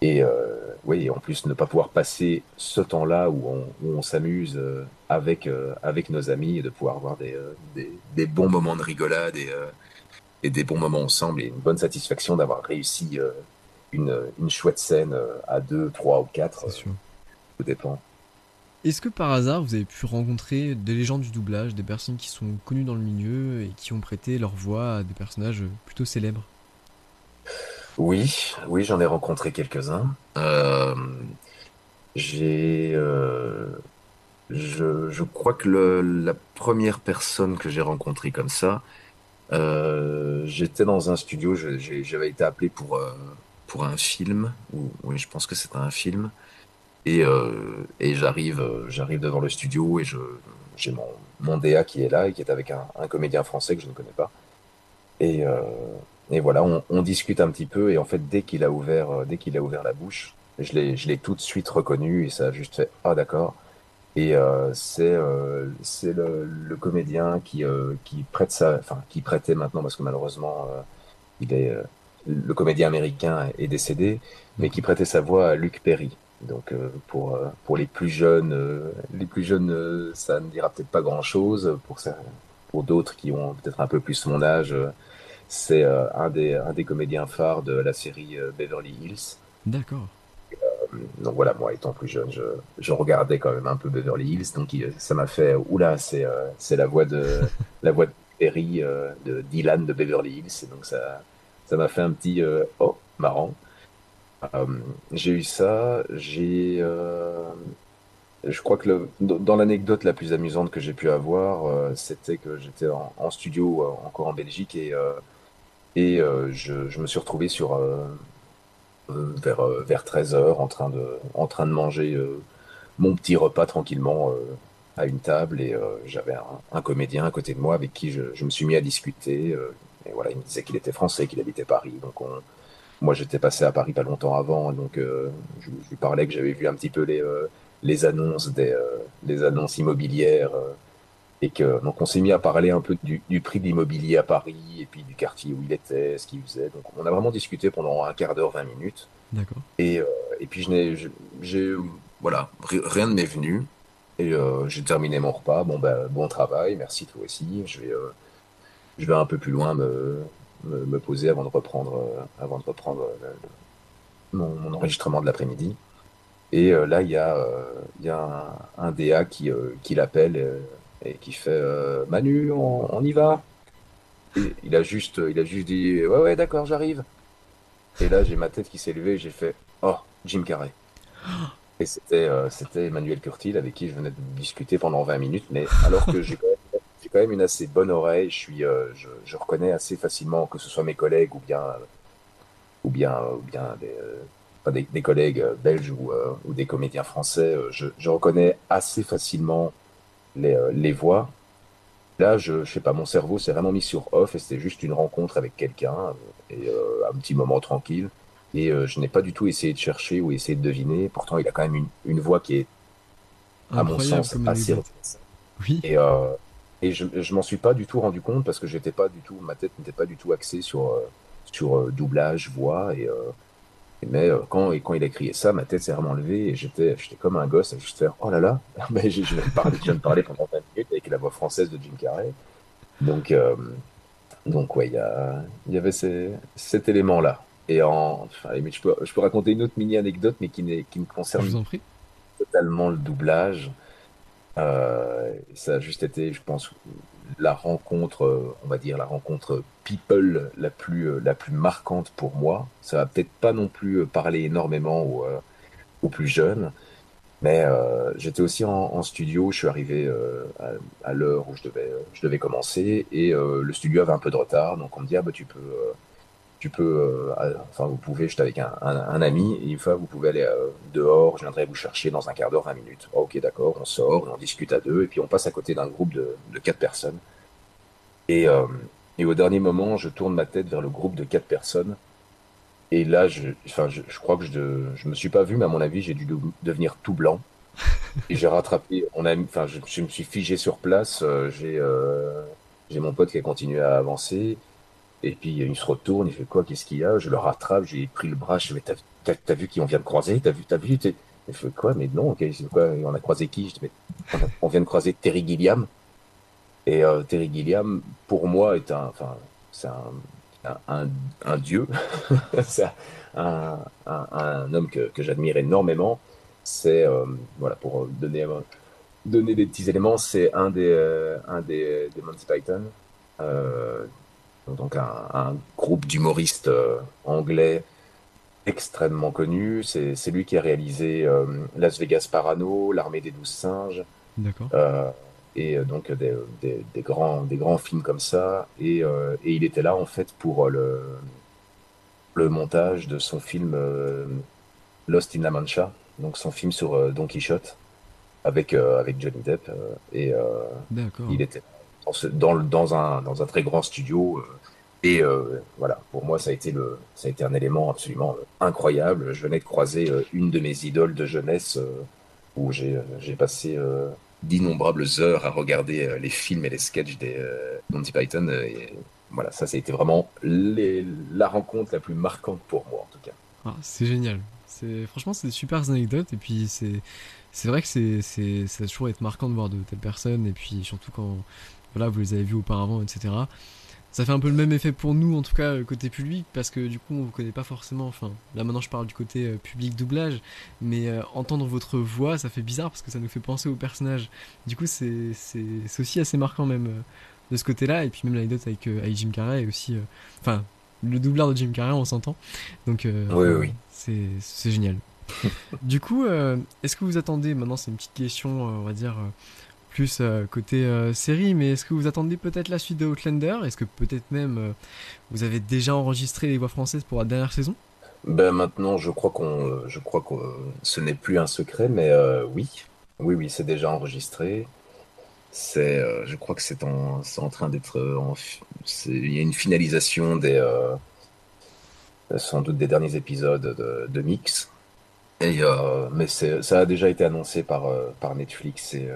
et euh, oui, en plus ne pas pouvoir passer ce temps-là où on, où on s'amuse euh, avec avec nos amis et de pouvoir avoir des, des, des bons moments de rigolade et, et des bons moments ensemble et une bonne satisfaction d'avoir réussi une, une chouette scène à deux, trois ou quatre. Tout dépend. Est-ce que par hasard vous avez pu rencontrer des légendes du doublage, des personnes qui sont connues dans le milieu et qui ont prêté leur voix à des personnages plutôt célèbres? Oui, oui, j'en ai rencontré quelques-uns. Euh, j'ai, euh, je, je, crois que le, la première personne que j'ai rencontrée comme ça, euh, j'étais dans un studio, j'avais été appelé pour euh, pour un film, ou oui, je pense que c'était un film. Et, euh, et j'arrive, euh, j'arrive devant le studio et je, j'ai mon, mon DA qui est là et qui est avec un, un comédien français que je ne connais pas. Et, euh, et voilà, on, discute un petit peu et en fait, dès qu'il a ouvert, dès qu'il a ouvert la bouche, je l'ai, je l'ai tout de suite reconnu et ça a juste fait ah d'accord. Et c'est c'est le, le, comédien qui qui prête ça, enfin qui prêtait maintenant parce que malheureusement il est le comédien américain est décédé, mais qui prêtait sa voix à Luc Perry. Donc euh, pour euh, pour les plus jeunes, euh, les plus jeunes, ça ne dira peut-être pas grand-chose. Pour ça, pour d'autres qui ont peut-être un peu plus mon âge, c'est un des un des comédiens phares de la série Beverly Hills. D'accord. donc voilà, moi étant plus jeune, je, je regardais quand même un peu Beverly Hills, donc ça m'a fait oula, c'est c'est la voix de la voix de Perry, de Dylan de Beverly Hills, et donc ça ça m'a fait un petit euh, oh marrant. Euh, j'ai eu ça, j'ai euh, je crois que dans l'anecdote la plus amusante que j'ai pu avoir, c'était que j'étais en, studio encore en Belgique et et je, me suis retrouvé sur vers vers 13 heures en train de en train de manger mon petit repas tranquillement à une table et j'avais un, comédien à côté de moi avec qui je, je me suis mis à discuter. Et voilà, il me disait qu'il était français, qu'il habitait Paris. Donc on, moi j'étais passé à Paris pas longtemps avant, donc euh, je, je lui parlais que j'avais vu un petit peu les euh, les annonces des euh, les annonces immobilières et que donc on s'est mis à parler un peu du, du prix de l'immobilier à Paris et puis du quartier où il était, ce qu'il faisait. Donc on a vraiment discuté pendant un quart d'heure, 20 minutes. D'accord. Et, et puis je n'ai, j'ai, voilà, ri- rien ne m'est venu. Et j'ai terminé mon repas. Bon ben, bon travail, merci toi aussi. Je vais, je vais un peu plus loin me, me, me poser avant de reprendre, euh, avant de reprendre euh, mon, mon enregistrement de l'après-midi. Et euh, là, il y a, y a un, un DA qui, qui l'appelle et qui fait euh, Manu, on, on y va. Et il a juste, il a juste dit ouais ouais d'accord, j'arrive. Et là, j'ai ma tête qui s'est levée j'ai fait Oh, Jim Carrey. Et c'était euh, Emmanuel Curtil avec qui je venais de discuter pendant 20 minutes, mais alors que j'ai quand même, une assez bonne oreille, je suis, euh, je, je reconnais assez facilement que ce soit mes collègues ou bien, euh, ou bien, ou bien des, euh, pas des, des collègues euh, belges ou, euh, ou des comédiens français, euh, je, je reconnais assez facilement les, euh, les voix. Là, je, je sais pas, mon cerveau s'est vraiment mis sur off et c'était juste une rencontre avec quelqu'un euh, et euh, un petit moment tranquille. Et euh, je n'ai pas du tout essayé de chercher ou essayé de deviner. Pourtant, il a quand même une, une voix qui est, à mon sens, assez. Oui. Et, euh, et je, je m'en suis pas du tout rendu compte parce que j'étais pas du tout, ma tête n'était pas du tout axée sur, euh, sur euh, doublage, voix. Et, euh, et mais quand, et quand il a crié ça, ma tête s'est vraiment levée et j'étais, j'étais comme un gosse à juste faire Oh là là, mais je, je viens de parler, je viens de parler pendant 20 minutes avec la voix française de Jim Carrey. Donc, euh, donc ouais, il y, avait ces- cet élément-là. Et en, enfin, je peux, je peux raconter une autre mini anecdote, mais qui, n'est, qui me concerne totalement le doublage. Euh, ça a juste été, je pense, la rencontre, euh, on va dire la rencontre people la plus, euh, la plus marquante pour moi. Ça va peut-être pas non plus parler énormément aux, plus jeunes, mais j'étais aussi en, studio. Je suis arrivé à, l'heure où je devais, je devais commencer et le studio avait un peu de retard, donc on me dit ah bah tu peux tu peux, euh, enfin, vous pouvez, j'étais avec un, un, un ami, et une fois, vous pouvez aller euh, dehors, je viendrai vous chercher dans un quart d'heure, 20 minutes. Ah, ok, d'accord, on sort, on discute à deux, et puis on passe à côté d'un groupe de, de quatre personnes. Et, euh, et au dernier moment, je tourne ma tête vers le groupe de quatre personnes, et là, je, enfin, je, je crois que je, je me suis pas vu, mais à mon avis, j'ai dû de- devenir tout blanc. Et j'ai rattrapé, on a, enfin, je, je me suis figé sur place, j'ai, j'ai mon pote qui a continué à avancer, et puis il se retourne, il fait quoi, qu'est-ce qu'il y a? Je le rattrape, j'ai pris le bras, je fais, t'as, vu qui on vient de croiser? T'as vu, t'as vu? Il fait quoi? Mais non, ok, c'est quoi? On a croisé qui? Je dis, on, vient de croiser Terry Gilliam. Et euh, Terry Gilliam, pour moi, est un, enfin, c'est un, un, dieu. c'est un, homme que, que j'admire énormément. C'est, euh, voilà, pour euh, donner, euh, donner des petits éléments, c'est un des, euh, un des Monty Python. Donc un, un groupe d'humoristes euh, anglais extrêmement connu. C'est lui qui a réalisé euh, Las Vegas Parano, L'Armée des Douze Singes, D'accord. euh, et donc des, des, des grands, des grands films comme ça. Et, euh, et il était là en fait pour le, le montage de son film Lost in La Mancha, donc son film sur Don Quichotte avec, avec Johnny Depp. et il était dans, un, très grand studio. euh, et euh, voilà, pour moi, ça a été, un élément absolument euh, incroyable. Je venais de croiser une de mes idoles de jeunesse où j'ai passé d'innombrables heures à regarder les films et les sketchs des Monty Python. et voilà, ça, ça a été vraiment la rencontre la plus marquante pour moi, en tout cas. Ah, c'est génial. Franchement c'est des super anecdotes et puis c'est vrai que c'est ça va toujours être marquant de voir de telles personnes et puis surtout quand voilà vous les avez vus auparavant etc. Ça fait un peu le même effet pour nous en tout cas côté public parce que du coup on vous connaît pas forcément. Enfin là maintenant je parle du côté euh, public doublage mais euh, entendre votre voix ça fait bizarre parce que ça nous fait penser au personnage. Du coup c'est aussi assez marquant même euh, de ce côté-là et puis même l'anecdote avec avec Jim Carrey est aussi enfin le doubleur de Jim Carrey, on s'entend. Donc, Oui, oui. c'est c'est génial. du coup, est-ce que vous attendez, maintenant c'est une petite question, on va dire, plus euh, côté euh, série, mais est-ce que vous attendez peut-être la suite de Outlander? Est-ce que peut-être même euh, vous avez déjà enregistré les voix françaises pour la dernière saison? Ben maintenant, je crois qu'on, je crois que ce n'est plus un secret, mais oui, oui, oui, c'est déjà enregistré. C'est, je crois que c'est en, c'est en train d'être, il y a une finalisation des, sans doute des derniers épisodes de, Mix. Et mais ça a déjà été annoncé par par Netflix et,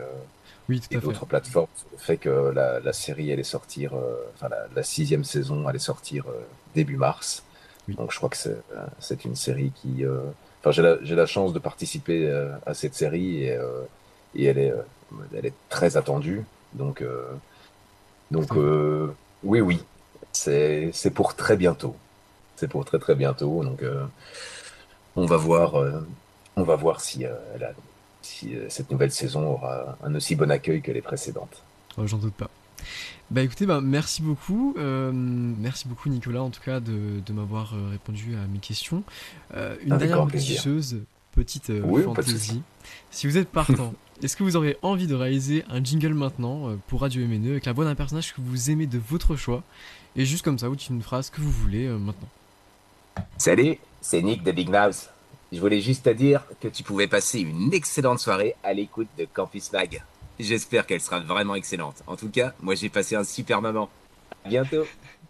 Oui, tout et d'autres plateformes le fait que la, la série allait sortir, euh, enfin la, la sixième saison allait sortir euh, début mars. Oui. Donc je crois que c'est euh, une série qui, enfin j'ai la, chance de participer à cette série et, et elle est elle est très attendue. Donc donc Oui. euh, oui oui c'est c'est pour très bientôt. C'est pour très très bientôt. Donc euh, on va voir euh, on va voir si elle a si euh, cette nouvelle saison aura un aussi bon accueil que les précédentes. Oh, J'en doute pas. Bah écoutez, bah, merci beaucoup. euh, merci beaucoup Nicolas en tout cas de, de m'avoir euh, répondu à mes questions. Euh, une Avec dernière petite petite euh, Oui, fantaisie. Si vous êtes partant, est-ce que vous auriez envie de réaliser un jingle maintenant pour Radio MNE avec la voix d'un personnage que vous aimez de votre choix? Et juste comme ça, ou une phrase que vous voulez maintenant. Salut, c'est Nick de Big Mouse. Je voulais juste te dire que tu pouvais passer une excellente soirée à l'écoute de Campus Mag. J'espère qu'elle sera vraiment excellente. En tout cas, moi j'ai passé un super moment. À bientôt.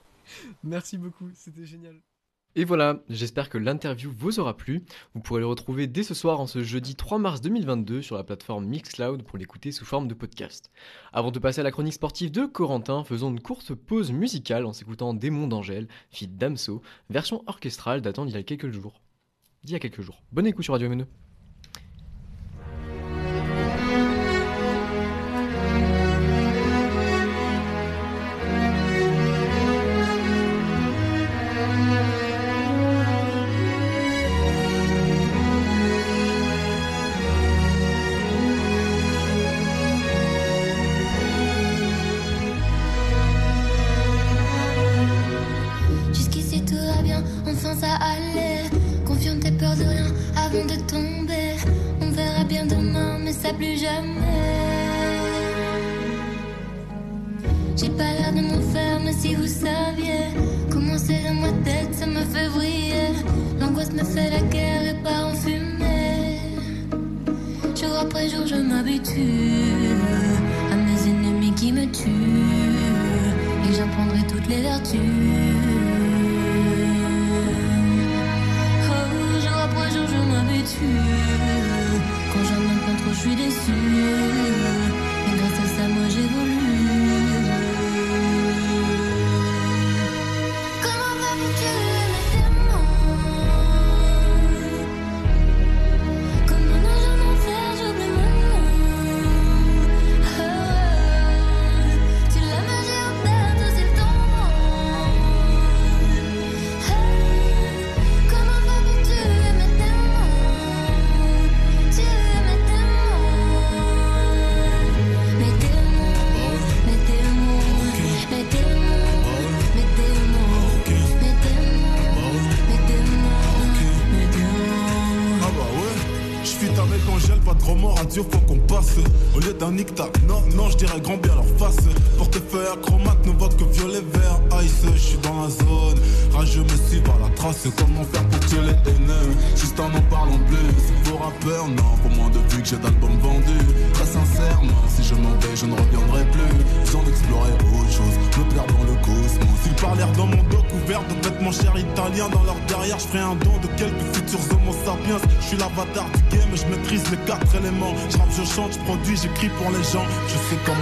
Merci beaucoup, c'était génial. Et voilà, j'espère que l'interview vous aura plu. Vous pourrez le retrouver dès ce soir en ce jeudi 3 mars 2022 sur la plateforme Mixcloud pour l'écouter sous forme de podcast. Avant de passer à la chronique sportive de Corentin, faisons une courte pause musicale en s'écoutant Démon d'Angèle, feat Damso, version orchestrale datant d'il y a quelques jours d'il y a quelques jours. Bonne écoute sur Radio M2. Prendrai toutes les Je sais comment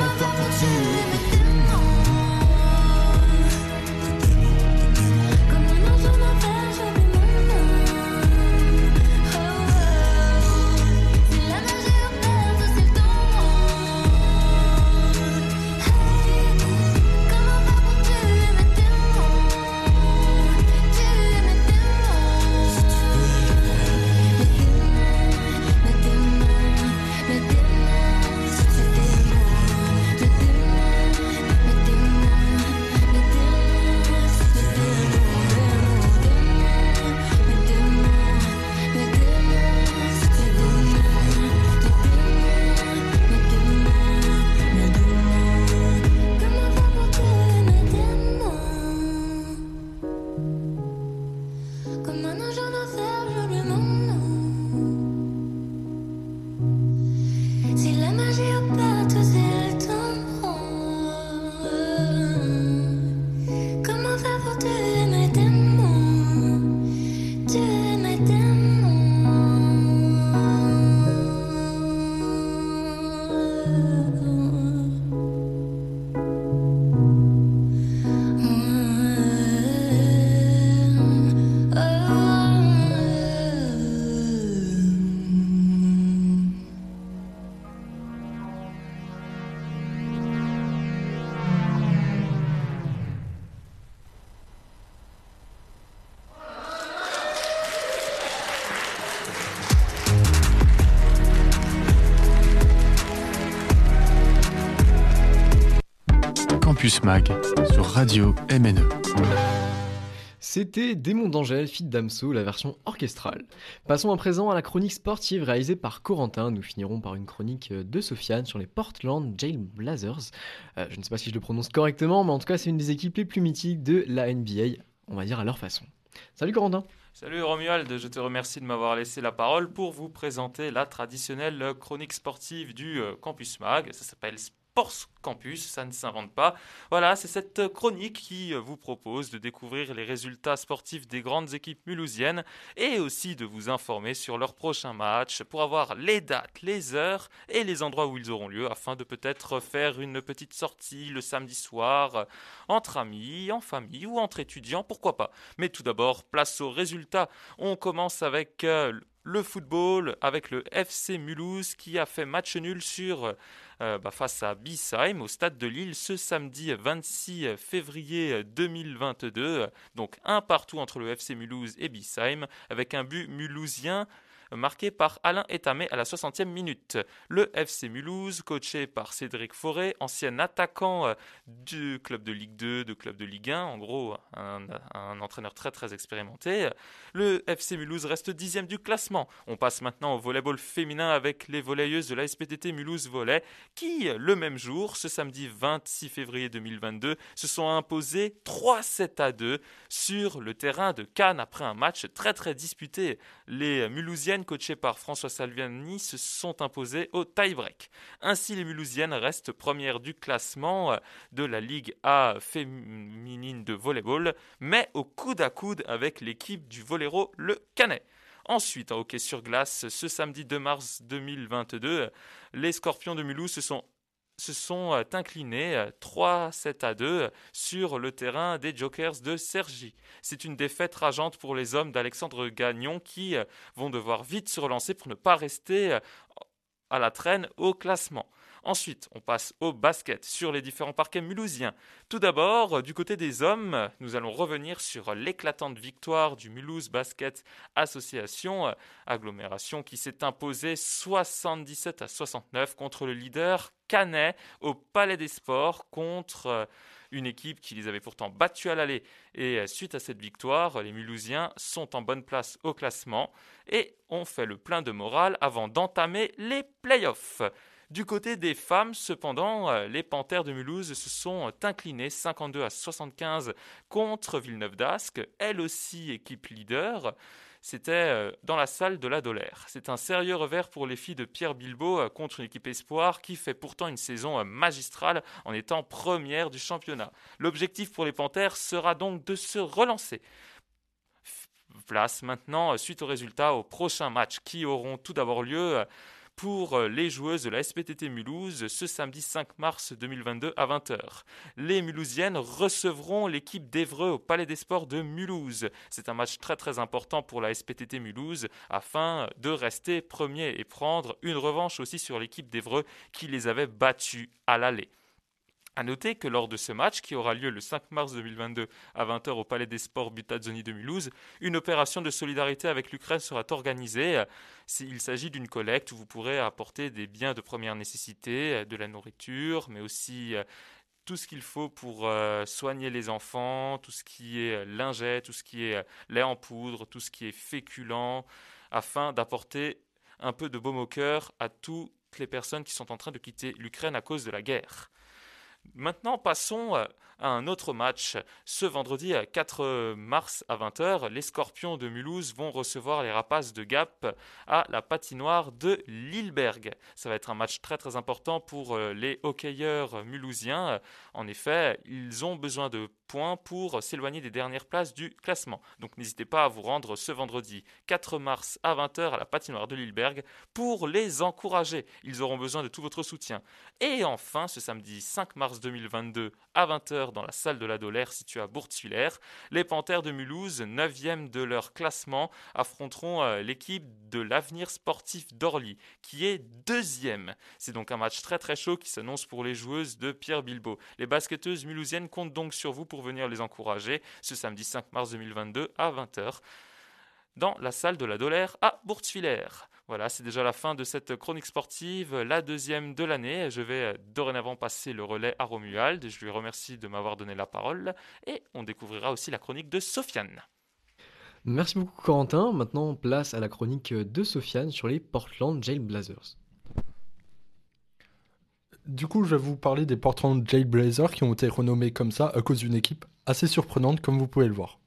Campus Mag sur Radio MNE. C'était Démon d'Angèle, Fit Damso, la version orchestrale. Passons à présent à la chronique sportive réalisée par Corentin. Nous finirons par une chronique de Sofiane sur les Portland Jail Blazers. Euh, je ne sais pas si je le prononce correctement, mais en tout cas, c'est une des équipes les plus mythiques de la NBA, on va dire à leur façon. Salut Corentin Salut Romuald, je te remercie de m'avoir laissé la parole pour vous présenter la traditionnelle chronique sportive du euh, Campus Mag. Ça s'appelle Sports Campus, ça ne s'invente pas. Voilà, c'est cette chronique qui euh, vous propose de découvrir les résultats sportifs des grandes équipes mulhousiennes et aussi de vous informer sur leurs prochains matchs pour avoir les dates, les heures et les endroits où ils auront lieu afin de peut-être faire une petite sortie le samedi soir euh, entre amis, en famille ou entre étudiants, pourquoi pas. Mais tout d'abord, place aux résultats. On commence avec euh, le football avec le FC Mulhouse qui a fait match nul sur euh, bah, face à Bissheim au stade de Lille ce samedi 26 février 2022. Donc un partout entre le FC Mulhouse et Bissheim avec un but mulhousien marqué par Alain Etamé à la 60e minute. Le FC Mulhouse, coaché par Cédric Forêt, ancien attaquant euh, du club de Ligue 2, de club de Ligue 1, en gros un, entraîneur très très expérimenté. Le FC Mulhouse reste dixième du classement. On passe maintenant au volleyball féminin avec les volleyeuses de la SPTT Mulhouse Volley qui, le même jour, ce samedi 26 février 2022, se sont imposées 3-7 à 2 sur le terrain de Cannes après un match très très disputé. Les Mulhousiennes coachées par François Salviani, se sont imposées au tie-break. Ainsi, les Mulhousiennes restent premières du classement euh, de la Ligue A féminine de volleyball, mais au coude à coude avec l'équipe du Voléro Le Canet. Ensuite, en hockey sur glace, ce samedi 2 mars 2022, les Scorpions de Mulhouse se sont se sont euh, inclinés 3-7 euh, à 2 sur le terrain des Jokers de Sergi. C'est une défaite rageante pour les hommes d'Alexandre Gagnon qui euh, vont devoir vite se relancer pour ne pas rester à la traîne au classement. Ensuite, on passe au basket sur les différents parquets mulhousiens. Tout d'abord, du côté des hommes, nous allons revenir sur l'éclatante victoire du Mulhouse Basket Association, agglomération qui s'est imposée 77 à 69 contre le leader Canet au Palais des Sports contre une équipe qui les avait pourtant battus à l'aller. Et suite à cette victoire, les Mulhousiens sont en bonne place au classement et ont fait le plein de morale avant d'entamer les playoffs. Du côté des femmes, cependant, euh, les Panthères de Mulhouse se sont inclinées 52 à 75 contre Villeneuve d'Ascq, elle aussi équipe leader. C'était euh, dans la salle de la Dolère. C'est un sérieux revers pour les filles de Pierre Bilbao euh, contre une équipe espoir qui fait pourtant une saison magistrale en étant première du championnat. L'objectif pour les Panthères sera donc de se relancer place maintenant, suite aux résultats, aux prochains matchs qui auront tout d'abord lieu pour euh, les joueuses de la SPTT Mulhouse ce samedi 5 mars 2022 à 20h. Les Mulhousiennes recevront l'équipe d'Evreux au Palais des Sports de Mulhouse. C'est un match très très important pour la SPTT Mulhouse afin de rester premier et prendre une revanche aussi sur l'équipe d'Evreux qui les avait battus à l'aller. A noter que lors de ce match, qui aura lieu le 5 mars 2022 à 20h au Palais des Sports Butazzoni de Mulhouse, une opération de solidarité avec l'Ukraine sera organisée. Il s'agit d'une collecte où vous pourrez apporter des biens de première nécessité, de la nourriture, mais aussi euh, tout ce qu'il faut pour euh, soigner les enfants, tout ce qui est linget, tout ce qui est lait en poudre, tout ce qui est féculent, afin d'apporter un peu de baume au cœur à toutes les personnes qui sont en train de quitter l'Ukraine à cause de la guerre. Maintenant, passons euh, à un autre match. Ce vendredi 4 mars à 20h, les Scorpions de Mulhouse vont recevoir les Rapaces de Gap à la patinoire de Lilleberg. Ça va être un match très très important pour euh, les hockeyeurs mulhousiens. En effet, ils ont besoin de points pour s'éloigner des dernières places du classement. Donc n'hésitez pas à vous rendre ce vendredi 4 mars à 20h à la patinoire de Lilleberg pour les encourager. Ils auront besoin de tout votre soutien. Et enfin, ce samedi 5 mars 2022 à 20h dans la salle de la Dolaire située à Bourtfiller. Les Panthères de Mulhouse, 9e de leur classement, affronteront euh, l'équipe de l'avenir sportif d'Orly, qui est deuxième. C'est donc un match très très chaud qui s'annonce pour les joueuses de Pierre Bilbao. Les basketteuses mulhousiennes comptent donc sur vous pour venir les encourager ce samedi 5 mars 2022 à 20h dans la salle de la Dolaire à Bourtfiller. Voilà, c'est déjà la fin de cette chronique sportive, la deuxième de l'année. Je vais euh, dorénavant passer le relais à Romuald. Je lui remercie de m'avoir donné la parole et on découvrira aussi la chronique de Sofiane. Merci beaucoup Corentin. Maintenant, place à la chronique de Sofiane sur les Portland Jail Blazers. Du coup, je vais vous parler des Portland Jail Blazers qui ont été renommés comme ça à cause d'une équipe assez surprenante, comme vous pouvez le voir.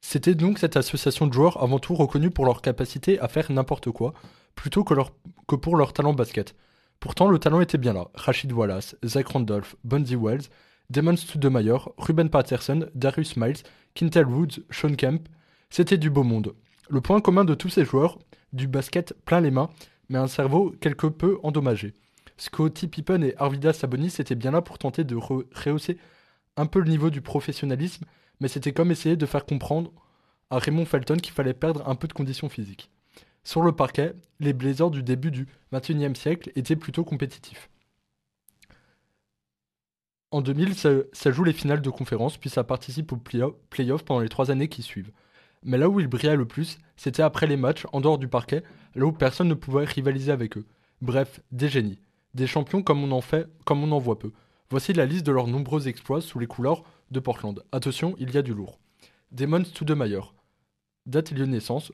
C'était donc cette association de joueurs avant tout reconnue pour leur capacité à faire n'importe quoi, plutôt que, pour leur talent basket. Pourtant, le talent était bien là. Rachid Wallace, Zach Randolph, Bundy Wells, Damon Stoudemire, Ruben Patterson, Darius Miles, Quintel Woods, Sean Kemp, c'était du beau monde. Le point commun de tous ces joueurs, du basket plein les mains, mais un cerveau quelque peu endommagé. Scottie Pippen et Arvidas Sabonis étaient bien là pour tenter de rehausser un peu le niveau du professionnalisme, mais c'était comme essayer de faire comprendre à Raymond Felton qu'il fallait perdre un peu de conditions physiques. Sur le parquet, les Blazers du début du XXIe siècle étaient plutôt compétitifs. En 2000, ça, joue les finales de conférence, puis ça participe aux playoffs pendant les trois années qui suivent. Mais là où il brillait le plus, c'était après les matchs, en dehors du parquet, là où personne ne pouvait rivaliser avec eux. Bref, des génies. Des champions comme on en fait, comme on en voit peu. Voici la liste de leurs nombreux exploits sous les couleurs de Portland. Attention, il y a du lourd. Damon Stoudemire. Date et lieu de naissance.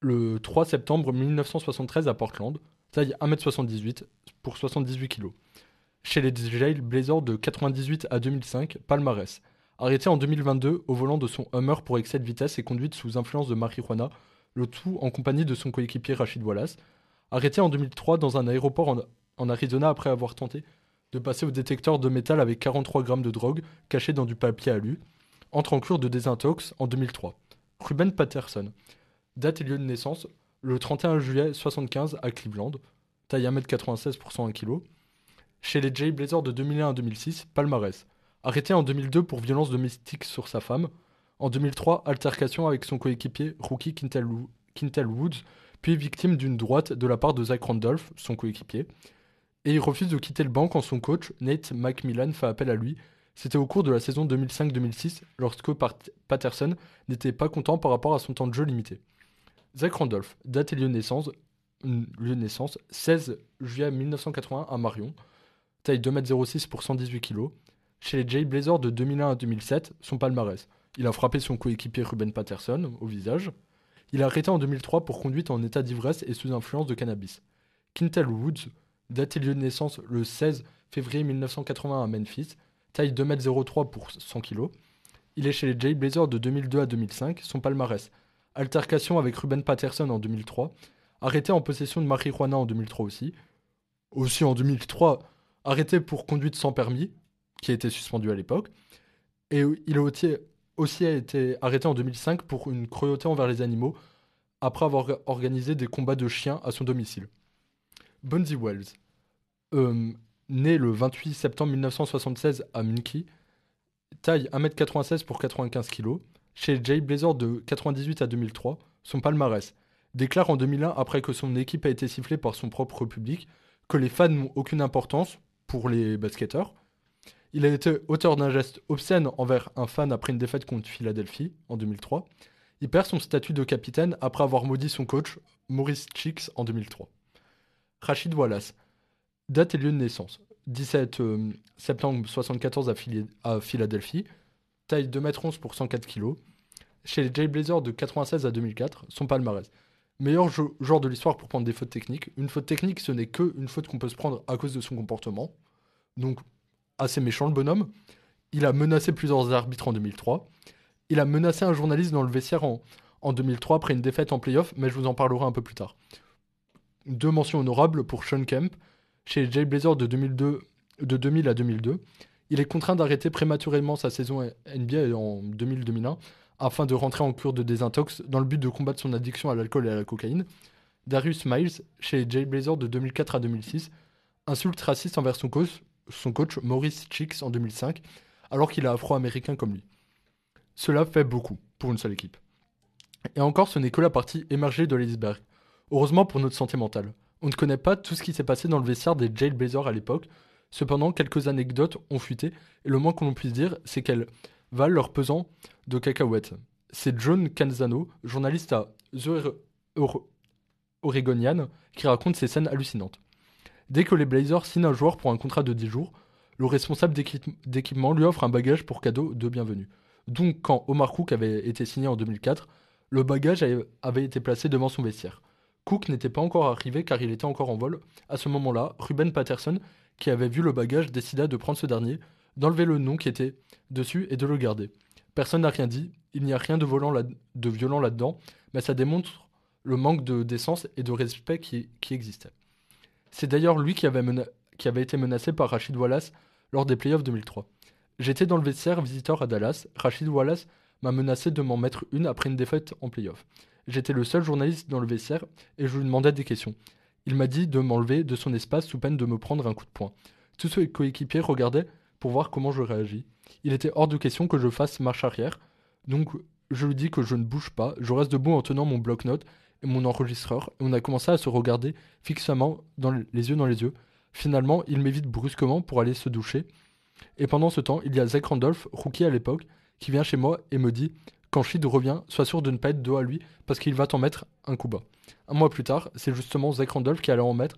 Le 3 septembre 1973 à Portland. Taille 1m78 pour 78 kg. Chez les Jail Blazers de 98 à 2005, palmarès. Arrêté en 2022 au volant de son Hummer pour excès de vitesse et conduite sous influence de marijuana, le tout en compagnie de son coéquipier Rachid Wallace. Arrêté en 2003 dans un aéroport en Arizona après avoir tenté de passer au détecteur de métal avec 43 grammes de drogue cachée dans du papier alu, entre en cure de désintox en 2003. Ruben Patterson. Date et lieu de naissance le 31 juillet 75 à Cleveland. Taille 1m96 pour 101 kg. Chez les Jay Blazers de 2001 à 2006, palmarès. Arrêté en 2002 pour violence domestique sur sa femme. En 2003, altercation avec son coéquipier rookie Quintel, Woods, puis victime d'une droite de la part de Zach Randolph, son coéquipier et il refuse de quitter le banc quand son coach, Nate McMillan, fait appel à lui. C'était au cours de la saison 2005-2006, lorsque Patterson n'était pas content par rapport à son temps de jeu limité. Zach Randolph, date et lieu de naissance, lieu de naissance 16 juillet 1981 à Marion, taille 2m06 pour 118 kg. Chez les Jay Blazers de 2001 à 2007, son palmarès. Il a frappé son coéquipier Ruben Patterson au visage. Il a arrêté en 2003 pour conduite en état d'ivresse et sous influence de cannabis. Quintel Woods, Date et lieu de naissance le 16 février 1980 à Memphis. Taille 2m03 pour 100 kg. Il est chez les Jay Blazers de 2002 à 2005. Son palmarès altercation avec Ruben Patterson en 2003. Arrêté en possession de marijuana en 2003 aussi. Aussi en 2003, arrêté pour conduite sans permis, qui été suspendu à l'époque. Et il a aussi, aussi été arrêté en 2005 pour une cruauté envers les animaux, après avoir organisé des combats de chiens à son domicile. Bundy Wells, euh, né le 28 septembre 1976 à Muncie, taille 1m96 pour 95 kg, chez Jay Blazer de 98 à 2003, son palmarès, déclare en 2001 après que son équipe a été sifflée par son propre public que les fans n'ont aucune importance pour les basketteurs. Il a été auteur d'un geste obscène envers un fan après une défaite contre Philadelphie en 2003. Il perd son statut de capitaine après avoir maudit son coach Maurice Chicks en 2003. Rachid Wallace. Date et lieu de naissance. 17 euh, septembre 74 à, Philadelphie. Taille 2m11 pour 104 kg. Chez les Jay Blazers de 96 à 2004, son palmarès. Meilleur joueur de l'histoire pour prendre des fautes techniques. Une faute technique, ce n'est que une faute qu'on peut se prendre à cause de son comportement. Donc, assez méchant le bonhomme. Il a menacé plusieurs arbitres en 2003. Il a menacé un journaliste dans le vestiaire en, en 2003 après une défaite en playoff, mais je vous en parlerai un peu plus tard deux mentions honorables pour Sean Kemp. Chez les Blazers de, 2002, de 2000 à 2002, il est contraint d'arrêter prématurément sa saison NBA en 2000-2001 afin de rentrer en cure de désintox dans le but de combattre son addiction à l'alcool et à la cocaïne. Darius Miles, chez les Blazers de 2004 à 2006, insulte raciste envers son coach, son coach Maurice Chicks en 2005, alors qu'il est afro-américain comme lui. Cela fait beaucoup pour une seule équipe. Et encore, ce n'est que la partie émergée de l'iceberg. Heureusement pour notre santé mentale. On ne connaît pas tout ce qui s'est passé dans le vestiaire des Jailblazers à l'époque. Cependant, quelques anecdotes ont fuité, et le moins qu'on puisse dire, c'est qu'elles valent leur pesant de cacahuètes. C'est John Canzano, journaliste à The, oregonienne qui raconte ces scènes hallucinantes. Dès que les Blazers signent un joueur pour un contrat de 10 jours, le responsable d'équipe- d'équipement lui offre un bagage pour cadeau de bienvenue. Donc quand Omar Cook avait été signé en 2004, le bagage avait été placé devant son vestiaire. Cook n'était pas encore arrivé car il était encore en vol. À ce moment-là, Ruben Patterson, qui avait vu le bagage, décida de prendre ce dernier, d'enlever le nom qui était dessus et de le garder. Personne n'a rien dit, il n'y a rien de, violent là-dedans, mais ça démontre le manque de décence et de respect qui, existait. C'est d'ailleurs lui qui avait, mena- qui avait été menacé par Rachid Wallace lors des playoffs 2003. J'étais dans le vestiaire visiteur à Dallas. Rachid Wallace m'a menacé de m'en mettre une après une défaite en playoff. J'étais le seul journaliste dans le vestiaire et je lui demandais des questions. Il m'a dit de m'enlever de son espace sous peine de me prendre un coup de poing. Tous ses coéquipiers regardaient pour voir comment je réagis. Il était hors de question que je fasse marche arrière, donc je lui dis que je ne bouge pas, je reste debout en tenant mon bloc-notes et mon enregistreur, et on a commencé à se regarder fixement dans le- les yeux dans les yeux. Finalement, il m'évite brusquement pour aller se doucher, et pendant ce temps, il y a Zach Randolph, rookie à l'époque, qui vient chez moi et me dit Quand revient, sois sûr de ne pas être dos à lui parce qu'il va t'en mettre un coup bas. Un mois plus tard, c'est justement Zach Randolph qui allait en mettre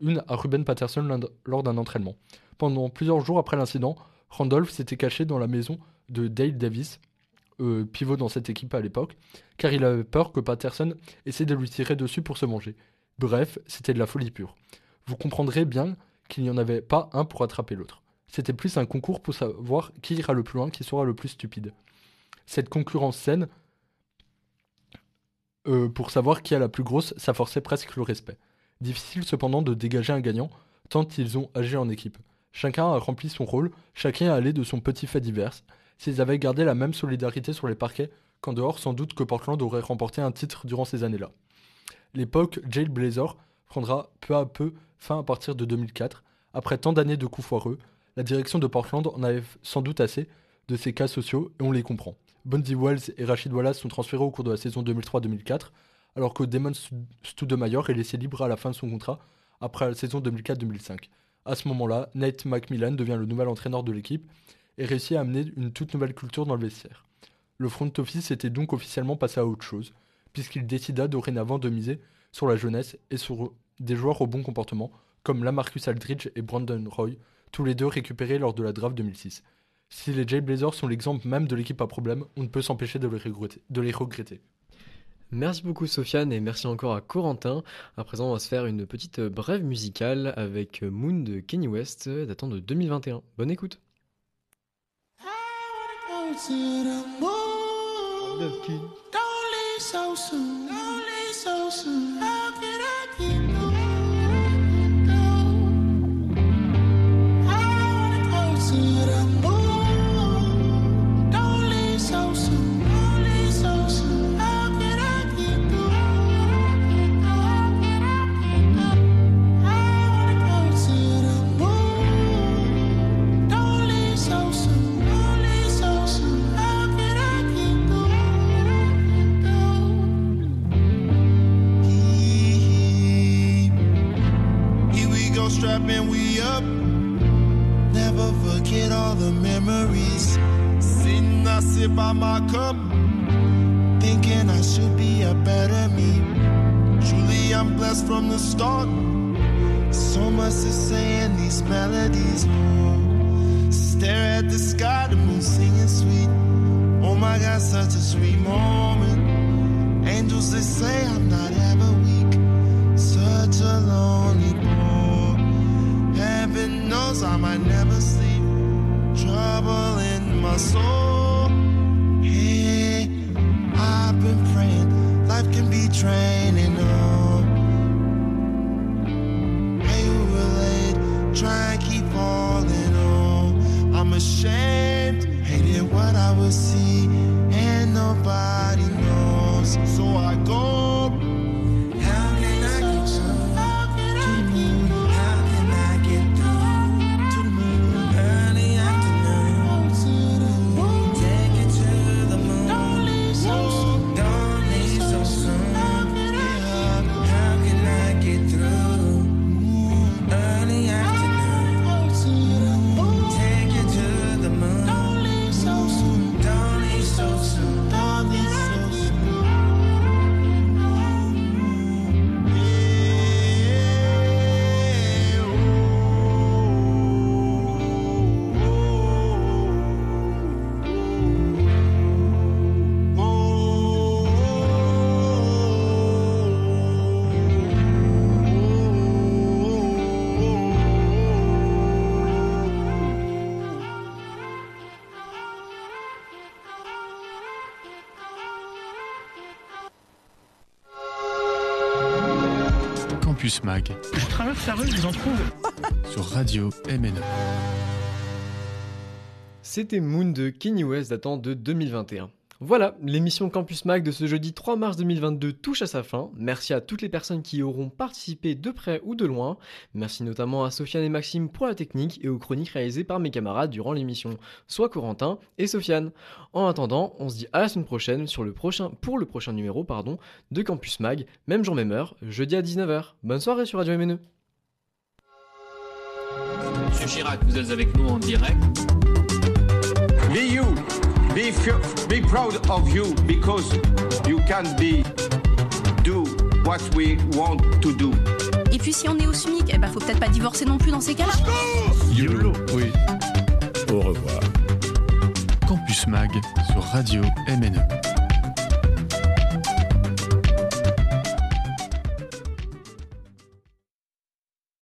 une à Ruben Patterson lors d'un entraînement. Pendant plusieurs jours après l'incident, Randolph s'était caché dans la maison de Dale Davis, euh, pivot dans cette équipe à l'époque, car il avait peur que Patterson essaie de lui tirer dessus pour se manger. Bref, c'était de la folie pure. Vous comprendrez bien qu'il n'y en avait pas un pour attraper l'autre. C'était plus un concours pour savoir qui ira le plus loin, qui sera le plus stupide. Cette concurrence saine, euh, pour savoir qui a la plus grosse, ça forçait presque le respect. Difficile cependant de dégager un gagnant, tant ils ont agi en équipe. Chacun a rempli son rôle, chacun a allé de son petit fait divers. S'ils avaient gardé la même solidarité sur les parquets qu'en dehors, sans doute que Portland aurait remporté un titre durant ces années-là. L'époque Jail Blazer prendra peu à peu fin à partir de 2004. Après tant d'années de coups foireux, la direction de Portland en avait sans doute assez de ces cas sociaux et on les comprend. Bundy Wells et Rachid Wallace sont transférés au cours de la saison 2003-2004, alors que Damon Stoudemire est laissé libre à la fin de son contrat après la saison 2004-2005. À ce moment-là, Nate McMillan devient le nouvel entraîneur de l'équipe et réussit à amener une toute nouvelle culture dans le vestiaire. Le front office était donc officiellement passé à autre chose, puisqu'il décida dorénavant de miser sur la jeunesse et sur des joueurs au bon comportement, comme Lamarcus Aldridge et Brandon Roy, tous les deux récupérés lors de la draft 2006. Si les Jailblazers sont l'exemple même de l'équipe à problème, on ne peut s'empêcher de les regretter. De les regretter. Merci beaucoup Sofiane et merci encore à Corentin. À présent, on va se faire une petite brève musicale avec Moon de Kenny West datant de 2021. Bonne écoute. Mag Je traverse la rue, je vous en trouve. sur Radio MNE. C'était Moon de Kenny West datant de 2021. Voilà, l'émission Campus Mag de ce jeudi 3 mars 2022 touche à sa fin. Merci à toutes les personnes qui y auront participé de près ou de loin. Merci notamment à Sofiane et Maxime pour la technique et aux chroniques réalisées par mes camarades durant l'émission, soit Corentin et Sofiane. En attendant, on se dit à la semaine prochaine sur le prochain, pour le prochain numéro pardon, de Campus Mag, même jour même heure, jeudi à 19h. Bonne soirée sur Radio MNE. Monsieur Chirac, vous êtes avec nous en direct. Be you. Be, proud of you because you can be do what we want to do. Et puis si on est au SMIC, eh ben faut peut-être pas divorcer non plus dans ces cas-là. YOLO. Oui. Au revoir. Campus Mag sur Radio MNE.